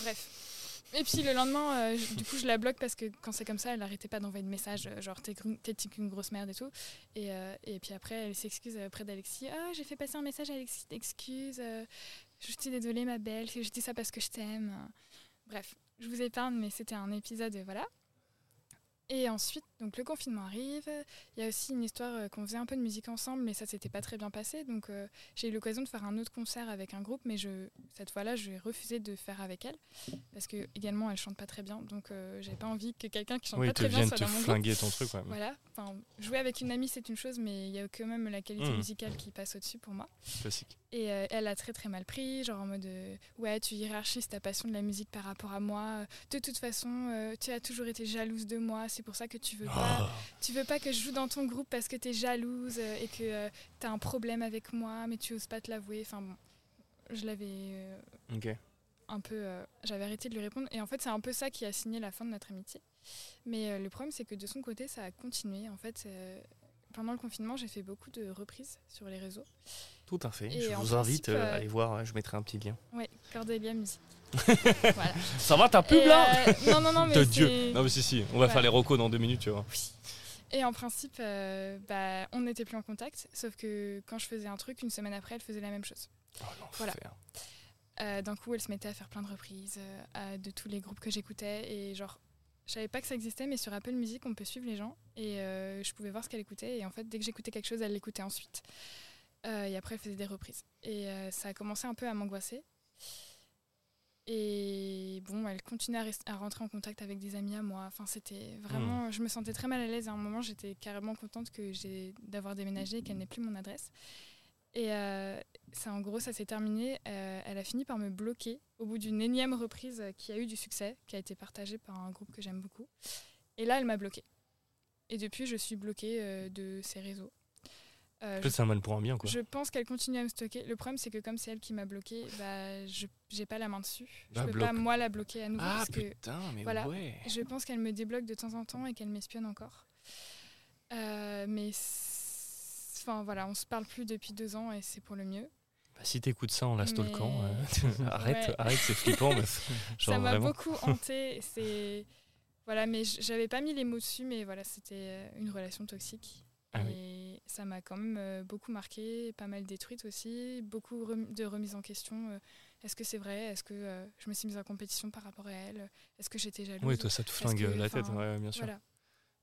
bref. Et puis le lendemain, du coup, je la bloque parce que quand c'est comme ça, elle n'arrêtait pas d'envoyer de messages, genre t'es une grosse merde et tout. Et, et puis après, elle s'excuse auprès d'Alexis. Ah, j'ai fait passer un message à Alexis, excuse. je suis désolée, ma belle, je dis ça parce que je t'aime. Bref, je vous épargne, mais c'était un épisode, voilà. Et ensuite, donc le confinement arrive. Il y a aussi une histoire euh, qu'on faisait un peu de musique ensemble, mais ça s'était pas très bien passé. Donc euh, j'ai eu l'occasion de faire un autre concert avec un groupe, mais je, cette fois-là, je vais refuser de faire avec elle parce que également elle chante pas très bien. Donc euh, j'avais pas envie que quelqu'un qui chante Oui, pas très bien soit te dans mon groupe. flinguer ton truc, ouais. Voilà. Enfin, jouer avec une amie c'est une chose, mais il y a quand même la qualité Mm. musicale qui passe au-dessus pour moi. Classique. Et euh, elle a très très mal pris, genre en mode ouais, tu hiérarchises ta passion de la musique par rapport à moi. De toute façon, tu as toujours été jalouse de moi, c'est pour ça que tu veux pas, Ah. tu veux pas que je joue dans ton groupe parce que tu es jalouse euh, et que tu as un problème avec moi, mais tu oses pas te l'avouer. Enfin bon, je l'avais euh, Ok. un peu, euh, j'avais arrêté de lui répondre. Et en fait, c'est un peu ça qui a signé la fin de notre amitié. Mais euh, le problème, c'est que de son côté, ça a continué. En fait, euh, pendant le confinement, j'ai fait beaucoup de reprises sur les réseaux. Tout à fait. Et je vous invite principe, euh, euh, à aller voir, euh, je mettrai un petit lien. Ouais, Cordelia Musique. Voilà. Ça va, ta pub Et, là euh, Non, non, non, mais De c'est- Dieu. Non, mais si, si. On va Ouais. faire les recos dans deux minutes, tu vois. Et en principe, euh, bah, on n'était plus en contact. Sauf que quand je faisais un truc, une semaine après, elle faisait la même chose. Oh. Voilà. Euh, D'un coup, elle se mettait à faire plein de reprises euh, à- de tous les groupes que j'écoutais. Et genre, je savais pas que ça existait, mais sur Apple Music, on peut suivre les gens. Et euh, je pouvais voir ce qu'elle écoutait. Et en fait, dès que j'écoutais quelque chose, elle l'écoutait ensuite. Euh, et après, elle faisait des reprises. Et euh, ça a commencé un peu à m'angoisser. Et bon, elle continuait à, rest- à rentrer en contact avec des amis à moi. Enfin, c'était vraiment. Je me sentais très mal à l'aise. À un moment, j'étais carrément contente que j'ai d'avoir déménagé et qu'elle n'ait plus mon adresse. Et euh, ça, en gros, ça s'est terminé. Euh, elle a fini par me bloquer au bout d'une énième reprise qui a eu du succès, qui a été partagée par un groupe que j'aime beaucoup. Et là, elle m'a bloquée. Et depuis, je suis bloquée euh, de ses réseaux. Euh, c'est un mal pour un bien, quoi. je pense qu'elle continue à me stocker. Le problème, c'est que comme c'est elle qui m'a bloqué, bah, je j'ai pas la main dessus. Bah, je peux bloque. pas moi la bloquer à nouveau Ah, parce que putain, mais voilà. ouais. je pense qu'elle me débloque de temps en temps et qu'elle m'espionne encore. Euh, mais enfin voilà, on se parle plus depuis deux ans et c'est pour le mieux. Bah, si t'écoutes ça en la stalkant, Mais- euh, arrête, Ouais. arrête, c'est flippant. Genre ça m'a beaucoup hanté. C'est voilà, mais j'avais pas mis les mots dessus, mais voilà, c'était euh, une relation toxique. Ah oui. Ça m'a quand même euh, beaucoup marqué, pas mal détruite aussi, beaucoup de remises en question. euh, Est-ce que c'est vrai Est-ce que euh, je me suis mise en compétition par rapport à elle Est-ce que j'étais jalouse Oui, toi, ça te flingue que, la tête, ouais, bien sûr. Voilà.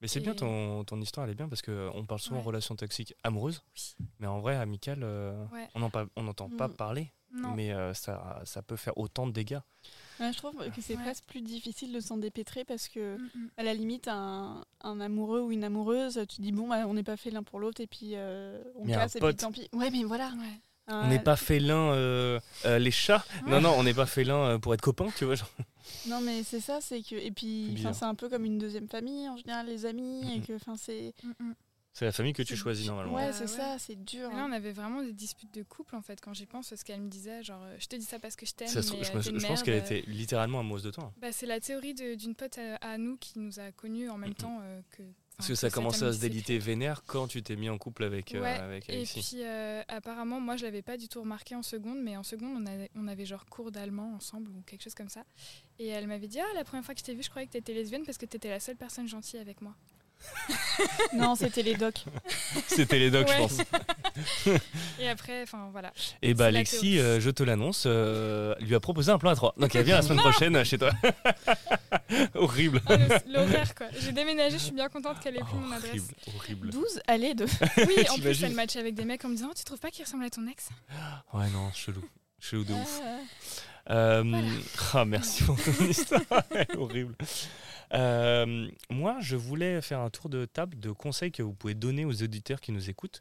Mais c'est bien, ton, ton histoire, elle est bien parce qu'on parle souvent Ouais. relation toxique amoureuse, Oui. mais en vrai, amicale, euh, Ouais. on n'entend pas, on pas Mm. parler, Non. mais euh, ça, ça peut faire autant de dégâts. Ouais, je trouve que c'est Ouais. presque plus difficile de s'en dépêtrer parce que, Mm, mm. à la limite, un, un amoureux ou une amoureuse, tu dis bon, bah, on n'est pas fait l'un pour l'autre et puis euh, on Mais casse et puis tant pis. Ouais, mais voilà. Ouais. On n'est pas félin euh, euh, les chats. Non, non, on n'est pas félin euh, pour être copains, tu vois. genre. Non, mais c'est ça, c'est que. Et puis, C'est un peu comme une deuxième famille, en général, les amis, et Mhm. que, enfin, c'est. Mm, mm. C'est la famille que tu choisis normalement. Ouais, c'est ouais. ça, c'est dur. Mais là, hein. on avait vraiment des disputes de couple en fait. Quand j'y pense, ce qu'elle me disait, genre, euh, je te dis ça parce que je t'aime. Je, euh, me- je pense qu'elle était littéralement amoureuse de toi. Bah, c'est la théorie d'une pote à, à nous qui nous a connus en même temps euh, que. Parce que ça a commencé à se déliter vénère quand tu t'es mis en couple avec, euh, Ouais, avec Et Alexis. puis euh, apparemment, moi je l'avais pas du tout remarqué en seconde, mais en seconde on avait, on avait genre cours d'allemand ensemble ou quelque chose comme ça. Et elle m'avait dit Ah, la première fois que je t'ai vue, je croyais que t'étais lesbienne parce que t'étais la seule personne gentille avec moi. Non, c'était les docs. C'était les docs, Ouais. je pense. Et après, enfin voilà. Et bah Alexis, euh, je te l'annonce, euh, lui a proposé un plan à 3. Donc elle vient la semaine prochaine chez toi. horrible. Oh, le- L'horaire quoi. J'ai déménagé, je suis bien contente qu'elle ait pris mon adresse. horrible, horrible. 12 allées de. Oui, en plus elle match avec des mecs en me disant oh, tu trouves pas qu'il ressemble à ton ex? Ouais, non, chelou. Chelou de ouf. Ah. Euh, Ah, merci pour ton histoire. horrible. Euh, moi, je voulais faire un tour de table de conseils que vous pouvez donner aux auditeurs qui nous écoutent,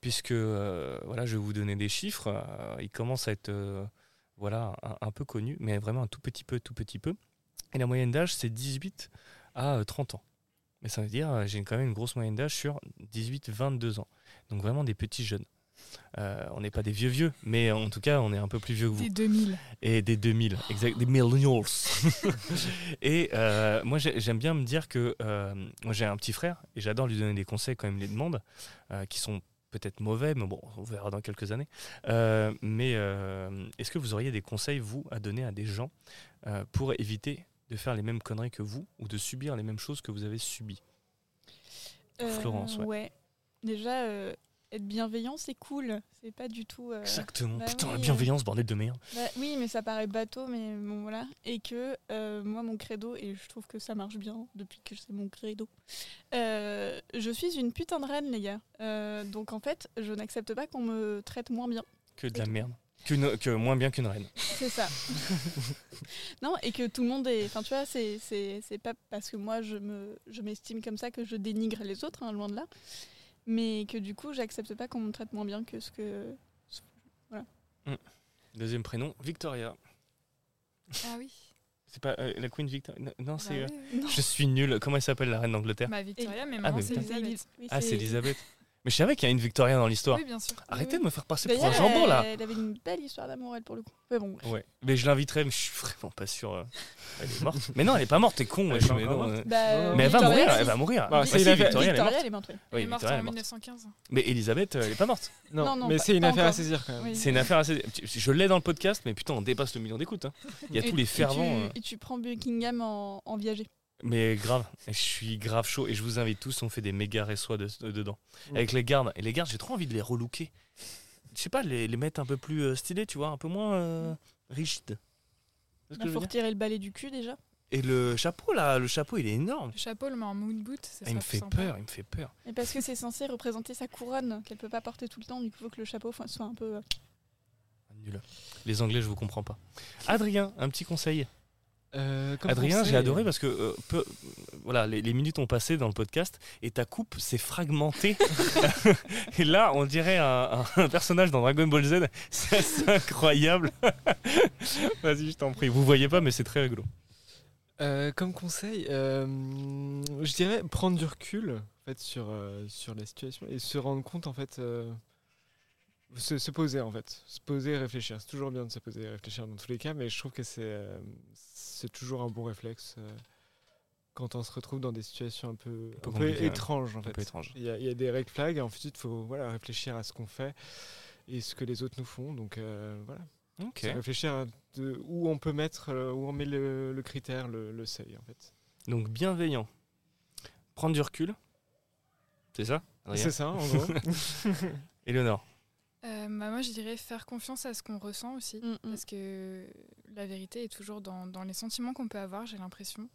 puisque euh, voilà, je vais vous donner des chiffres. Euh, ils commencent à être euh, voilà, un, un peu connus, mais vraiment un tout petit peu, tout petit peu. Et la moyenne d'âge, c'est 18 à euh, 30 ans. Mais ça veut dire, j'ai quand même une grosse moyenne d'âge sur 18-22 ans. Donc vraiment des petits jeunes. Euh, on n'est pas des vieux vieux, mais en tout cas, on est un peu plus vieux que vous. Des 2000. Et des 2000, exact, des millennials. et euh, moi, j'ai- j'aime bien me dire que euh, moi, j'ai un petit frère et j'adore lui donner des conseils quand il me les demande, qui sont peut-être mauvais, mais bon, on verra dans quelques années. Mais est-ce que vous auriez des conseils, vous, à donner à des gens pour éviter de faire les mêmes conneries que vous ou de subir les mêmes choses que vous avez subies? Florence, ouais. ouais. Déjà, être bienveillant, c'est cool. C'est pas du tout. euh, Exactement. bah Putain, la bienveillance, bordel de merde. bah oui, mais ça paraît bateau, mais bon voilà. Et que euh, moi, mon credo, et je trouve que ça marche bien depuis que c'est mon credo, euh, je suis une putain de reine, les gars. Donc en fait, je n'accepte pas qu'on me traite moins bien. Que de la merde. Que moins bien qu'une reine. C'est ça. non, et que tout le monde est. Enfin, tu vois, c'est, c'est, c'est pas parce que moi je, me, je m'estime comme ça que je dénigre les autres, hein, loin de là. Mais que du coup, j'accepte pas qu'on me traite moins bien que ce que. Deuxième prénom, Victoria. Ah oui. C'est pas euh, la Queen Victoria Non, Bah c'est. euh, oui, oui. Non. Je suis nul. Comment elle s'appelle la reine d'Angleterre? Bah Victoria, mais Ah, maintenant mais c'est. Elisabeth. Oui, Ah, c'est c'est- Elisabeth. Mais je savais qu'il y a une Victoria dans l'histoire. Oui, bien sûr. Arrêtez oui. de me faire passer pour un jambon là. Elle avait une belle histoire d'amour, elle, pour le coup. Mais bon. Ouais. Mais je l'inviterai, mais je suis vraiment pas sûr. euh, Elle est morte. mais non, elle est pas morte. T'es con. Elle mais encore non, morte euh, Bah, Mais elle va mourir. si. Elle va mourir. Bah, Bah, c'est Victoria, elle est morte. Victoria, elle est morte, oui. Elle est morte en est morte. 1915. Mais Elisabeth, euh, elle est pas morte. Non, Non, non, mais c'est une affaire à saisir quand même. C'est une affaire assez. Je l'ai dans le podcast, mais putain, on dépasse le million d'écoutes. hein. Il y a tous les fervents. Et tu prends Buckingham en, en viager. Mais grave, je suis grave chaud et je vous invite tous, on fait des méga réçois de, de- dedans. Mm. Avec les gardes. Et les gardes, j'ai trop envie de les relooker. Je sais pas, les, les mettre un peu plus euh, stylés, tu vois, un peu moins euh, rigides. Ce que Il faut retirer le balai du cul déjà. Et le chapeau là, le chapeau il est énorme. Le chapeau, le met en moon boot. Ça Ah, il me fait sympa. peur, il me fait peur. Et parce que c'est censé représenter sa couronne qu'elle peut pas porter tout le temps, du coup, il faut que le chapeau soit un peu. euh, Nul. Les Anglais, je vous comprends pas. Adrien, un petit conseil. Euh, Adrien, j'ai adoré parce que euh, peu- voilà, les, les minutes ont passé dans le podcast et ta coupe s'est fragmentée. et là, on dirait un, un personnage dans Dragon Ball Z. C'est incroyable. Vas-y, je t'en prie. Vous voyez pas, mais c'est très rigolo. Euh, comme conseil, je dirais prendre du recul en fait, sur, sur la situation et se rendre compte en fait. Se, se poser en fait. Se poser et réfléchir. C'est toujours bien de se poser et réfléchir dans tous les cas, mais je trouve que c'est euh, c'est toujours un bon réflexe euh, quand on se retrouve dans des situations un peu, un étranges en fait. Il y, a, il y a des red flags et ensuite il faut voilà, réfléchir à ce qu'on fait et ce que les autres nous font. Donc euh, voilà. Réfléchir à de, où on peut mettre, où on met le, le critère, le, le seuil en fait. Donc, bienveillant. Prendre du recul. C'est ça C'est ça en gros. Éléonore. Euh, bah, moi, je dirais faire confiance à ce qu'on ressent aussi. mm, mm. Parce que la vérité est toujours dans, dans les sentiments qu'on peut avoir, j'ai l'impression.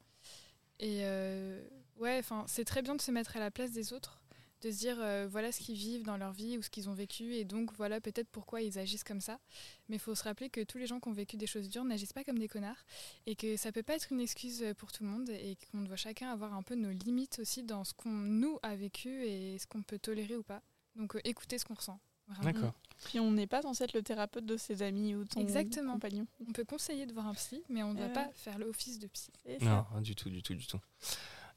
Et euh, ouais, c'est très bien de se mettre à la place des autres, de se dire euh, voilà ce qu'ils vivent dans leur vie ou ce qu'ils ont vécu, et donc voilà peut-être pourquoi ils agissent comme ça. Mais il faut se rappeler que tous les gens qui ont vécu des choses dures n'agissent pas comme des connards, et que ça peut pas être une excuse pour tout le monde, et qu'on doit chacun avoir un peu nos limites aussi dans ce qu'on nous a vécu et ce qu'on peut tolérer ou pas. Donc euh, écoutez ce qu'on ressent. D'accord. Puis on n'est pas censé être le thérapeute de ses amis ou de son Exactement. compagnon. On peut conseiller de voir un psy, mais on ne doit Ouais. pas faire l'office de psy. Ça. Non, du tout, du tout, du tout.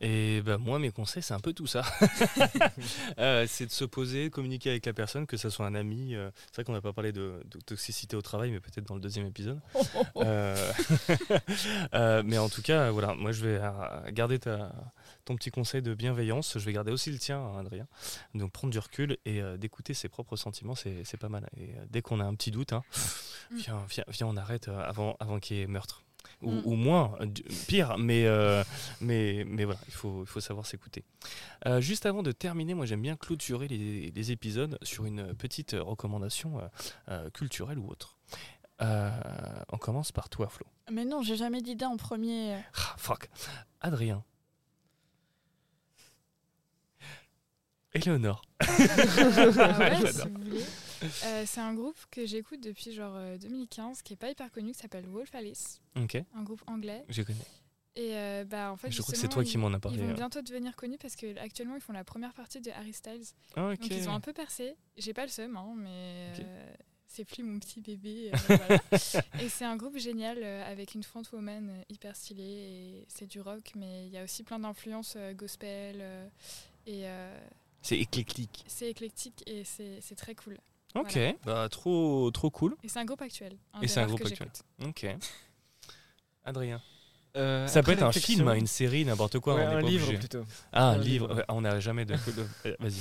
Et bah, moi, mes conseils, c'est un peu tout ça. Euh, c'est de se poser, de communiquer avec la personne, que ce soit un ami. euh, c'est vrai qu'on n'a pas parlé de, de toxicité au travail, mais peut-être dans le deuxième épisode. Euh, euh, mais en tout cas, voilà, moi, je vais garder ta, ton petit conseil de bienveillance. Je vais garder aussi le tien, hein, Adrien. Donc, prendre du recul et d'écouter ses propres sentiments, c'est pas mal. Et dès qu'on a un petit doute, hein, Mm. viens, viens, viens, on arrête avant, avant qu'il y ait meurtre. Ou, Mm. ou moins, pire, mais, euh, mais, mais voilà, il faut, il faut savoir s'écouter. Euh, juste avant de terminer, moi j'aime bien clôturer les, les épisodes sur une petite recommandation euh, culturelle ou autre. On commence par toi, Flo. Mais non, j'ai jamais d'idée en premier. Ah, fuck. Adrien. Éléonore. Ah ouais, si J'adore. vous voulez. Euh, c'est un groupe que j'écoute depuis genre euh, 2015, qui est pas hyper connu, qui s'appelle Wolf Alice, Ok, un groupe anglais. je connais. Et euh, bah en fait, je crois que c'est toi qui m'en as parlé. Ils vont hein. bientôt devenir connus parce que actuellement ils font la première partie de Harry Styles. Ah. Donc ils ont un peu percé. J'ai pas le seum, hein, mais euh, c'est plus mon petit bébé. euh, voilà. Et c'est un groupe génial euh, avec une frontwoman euh, hyper stylée. Et c'est du rock, mais il y a aussi plein d'influences euh, gospel. euh, et euh, C'est éclectique. c'est éclectique et c'est c'est très cool. Ok, Voilà. bah trop, trop cool. Et c'est un groupe actuel. Et c'est un groupe actuel. Ok. Adrien. Euh, Ça peut être un film, une série, n'importe quoi. Ouais, on n'est un pas livre obligé. plutôt. Ah, un Un livre. livre. Ouais, on n'a jamais de. de- euh, Vas-y.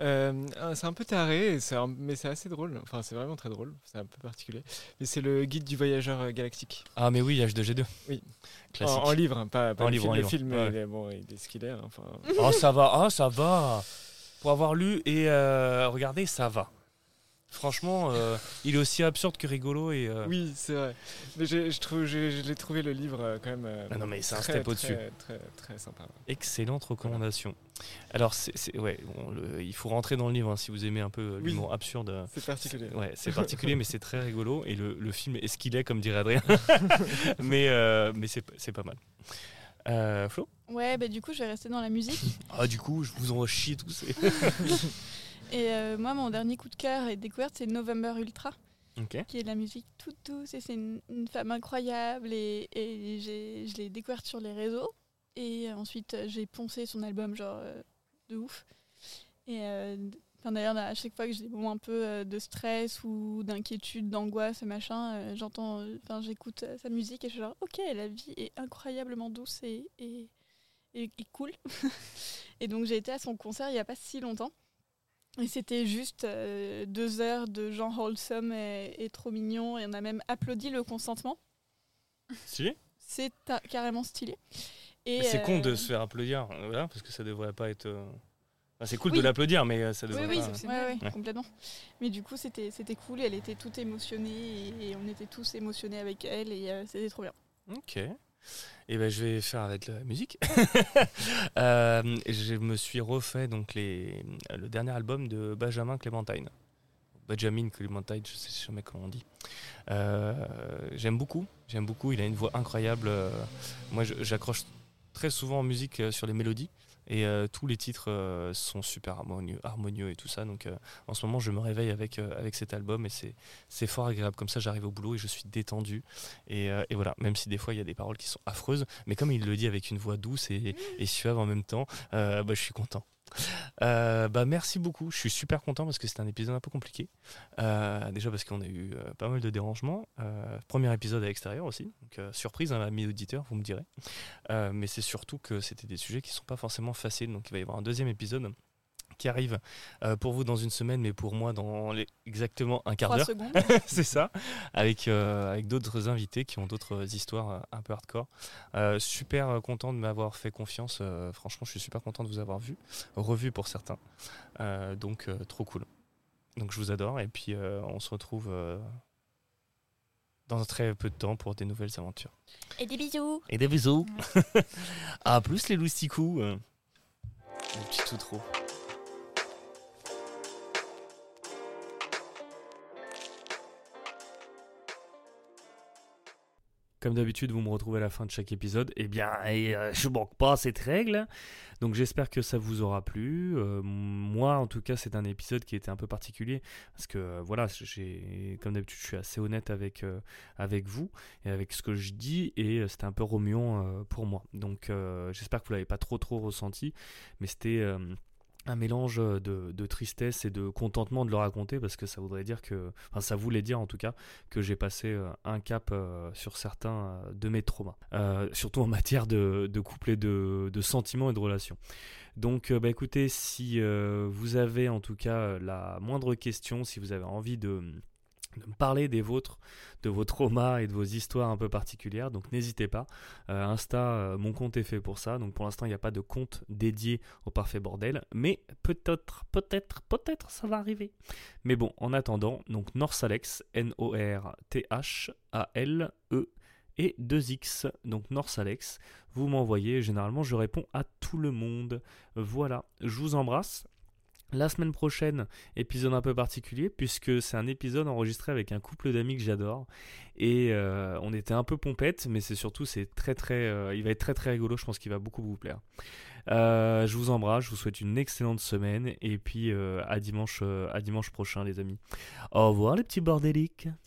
Euh, ah, c'est un peu taré, un- mais c'est assez drôle. Enfin, c'est vraiment très drôle. C'est un peu particulier. Mais c'est le guide du voyageur galactique. Ah, mais oui, H2G2. Oui. Classique. En, en livre, hein, pas, pas En le livre, film. en Le livre. film, Ouais. il est, bon, il est ce qu'il est. hein, Enfin, Oh, ça va. Ah, ça va. Pour avoir lu et euh, regardé, ça va. Franchement, euh, il est aussi absurde que rigolo et. euh, Oui, c'est vrai. Mais j'ai- je, trouve, j'ai- je l'ai trouvé le livre euh, quand même. euh, Ah non, mais c'est un très, step très, au-dessus. Très, très, très sympa. Excellente recommandation. Alors, c'est, c'est- ouais, bon, le- il faut rentrer dans le livre hein, si vous aimez un peu Oui. l'humour absurde. C'est particulier. Ouais, c'est particulier, mais c'est très rigolo. Et le, le film est ce qu'il est, comme dirait Adrien. mais euh, mais c'est, c'est pas mal. Euh, Flo? Ouais, bah du coup, je vais rester dans la musique. Ah, du coup, je vous en chie tous. et- Et euh, moi, mon dernier coup de cœur et découverte, c'est November Ultra, qui est de la musique toute douce. Et c'est une, une femme incroyable. Et, et j'ai- je l'ai découverte sur les réseaux. Et ensuite, euh, j'ai poncé son album, genre, euh, de ouf. Et euh, d'ailleurs, à chaque fois que j'ai des moments un peu de stress ou d'inquiétude, d'angoisse, machin, euh, j'entends, enfin, j'écoute sa musique et je suis genre, ok, la vie est incroyablement douce et, et, et- et cool. et donc, j'ai été à son concert il n'y a pas si longtemps. Et c'était juste euh, deux heures de gens wholesome et, et trop mignon. Et on a même applaudi le consentement. Stylé? C'est carrément stylé. Et, C'est con de euh, se faire applaudir, euh, voilà, parce que ça devrait pas être. enfin, c'est cool Oui. de l'applaudir, mais ça Oui, devrait oui, pas. c'est- ouais, ouais, Ouais. complètement. Mais du coup, c'était c'était cool. Elle était toute émotionnée et, et on était tous émotionnés avec elle et euh, c'était trop bien. Ok. Et ben je vais faire avec la musique. Euh, je me suis refait donc le dernier album de Benjamin Clémentine. Benjamin Clémentine, je sais jamais comment on dit. Euh, j'aime beaucoup, j'aime beaucoup. Il a une voix incroyable. Euh, moi, j'accroche très souvent en musique sur les mélodies. Et euh, tous les titres euh, sont super harmonieux, harmonieux et tout ça. Donc euh, en ce moment, je me réveille avec, avec cet album et c'est, fort agréable. Comme ça, j'arrive au boulot et je suis détendu. Et, et voilà, même si des fois il y a des paroles qui sont affreuses, mais comme il le dit avec une voix douce et, et suave en même temps, bah, je suis content. Euh, bah, merci beaucoup, je suis super content parce que c'était un épisode un peu compliqué. Euh, déjà parce qu'on a eu euh, pas mal de dérangements. Premier épisode à l'extérieur aussi, donc surprise, hein, amis auditeurs, vous me direz. Mais c'est surtout que c'était des sujets qui sont pas forcément faciles, donc il va y avoir un deuxième épisode qui arrive euh, pour vous dans une semaine, mais pour moi dans les- exactement un quart d'heure. c'est ça, avec, euh, avec d'autres invités qui ont d'autres histoires euh, un peu hardcore. Super content de m'avoir fait confiance. franchement, je suis super content de vous avoir vu, revu pour certains. Donc, trop cool. Donc, je vous adore. Et puis, on se retrouve dans très peu de temps pour des nouvelles aventures. Et des bisous. Et des bisous. à plus, les lousticous. Mon petit tout Comme d'habitude, vous me retrouvez à la fin de chaque épisode. Eh bien, et, euh, je manque pas cette règle. Donc j'espère que ça vous aura plu. Euh, moi, en tout cas, c'est un épisode qui était un peu particulier parce que euh, voilà, comme d'habitude, je suis assez honnête avec euh, avec vous et avec ce que je dis et c'était un peu remuant pour moi. Donc j'espère que vous l'avez pas trop trop ressenti, mais c'était un mélange de, de tristesse et de contentement de le raconter parce que ça voudrait dire que, enfin ça voulait dire en tout cas que j'ai passé euh, un cap euh, sur certains euh, de mes traumas, Euh, surtout en matière de, de couple et de, sentiments et de relations. Donc, euh, bah, écoutez, si euh, vous avez en tout cas la moindre question, si vous avez envie de de me parler des vôtres, de vos traumas et de vos histoires un peu particulières. Donc n'hésitez pas. Euh, Insta, euh, mon compte est fait pour ça. Donc pour l'instant, il n'y a pas de compte dédié au parfait bordel. Mais peut-être, peut-être, peut-être, ça va arriver. Mais bon, en attendant, donc Norsalex, N-O-R-T-H-A-L-E et 2X, donc Norsalex. Vous m'envoyez, généralement je réponds à tout le monde. Voilà, je vous embrasse. La semaine prochaine, épisode un peu particulier, puisque c'est un épisode enregistré avec un couple d'amis que j'adore. Et euh, on était un peu pompette, mais c'est surtout, c'est très très. euh, il va être très très rigolo, je pense qu'il va beaucoup vous plaire. Euh, je vous embrasse, je vous souhaite une excellente semaine, et puis à, dimanche, à dimanche prochain, les amis. Au revoir, les petits bordéliques.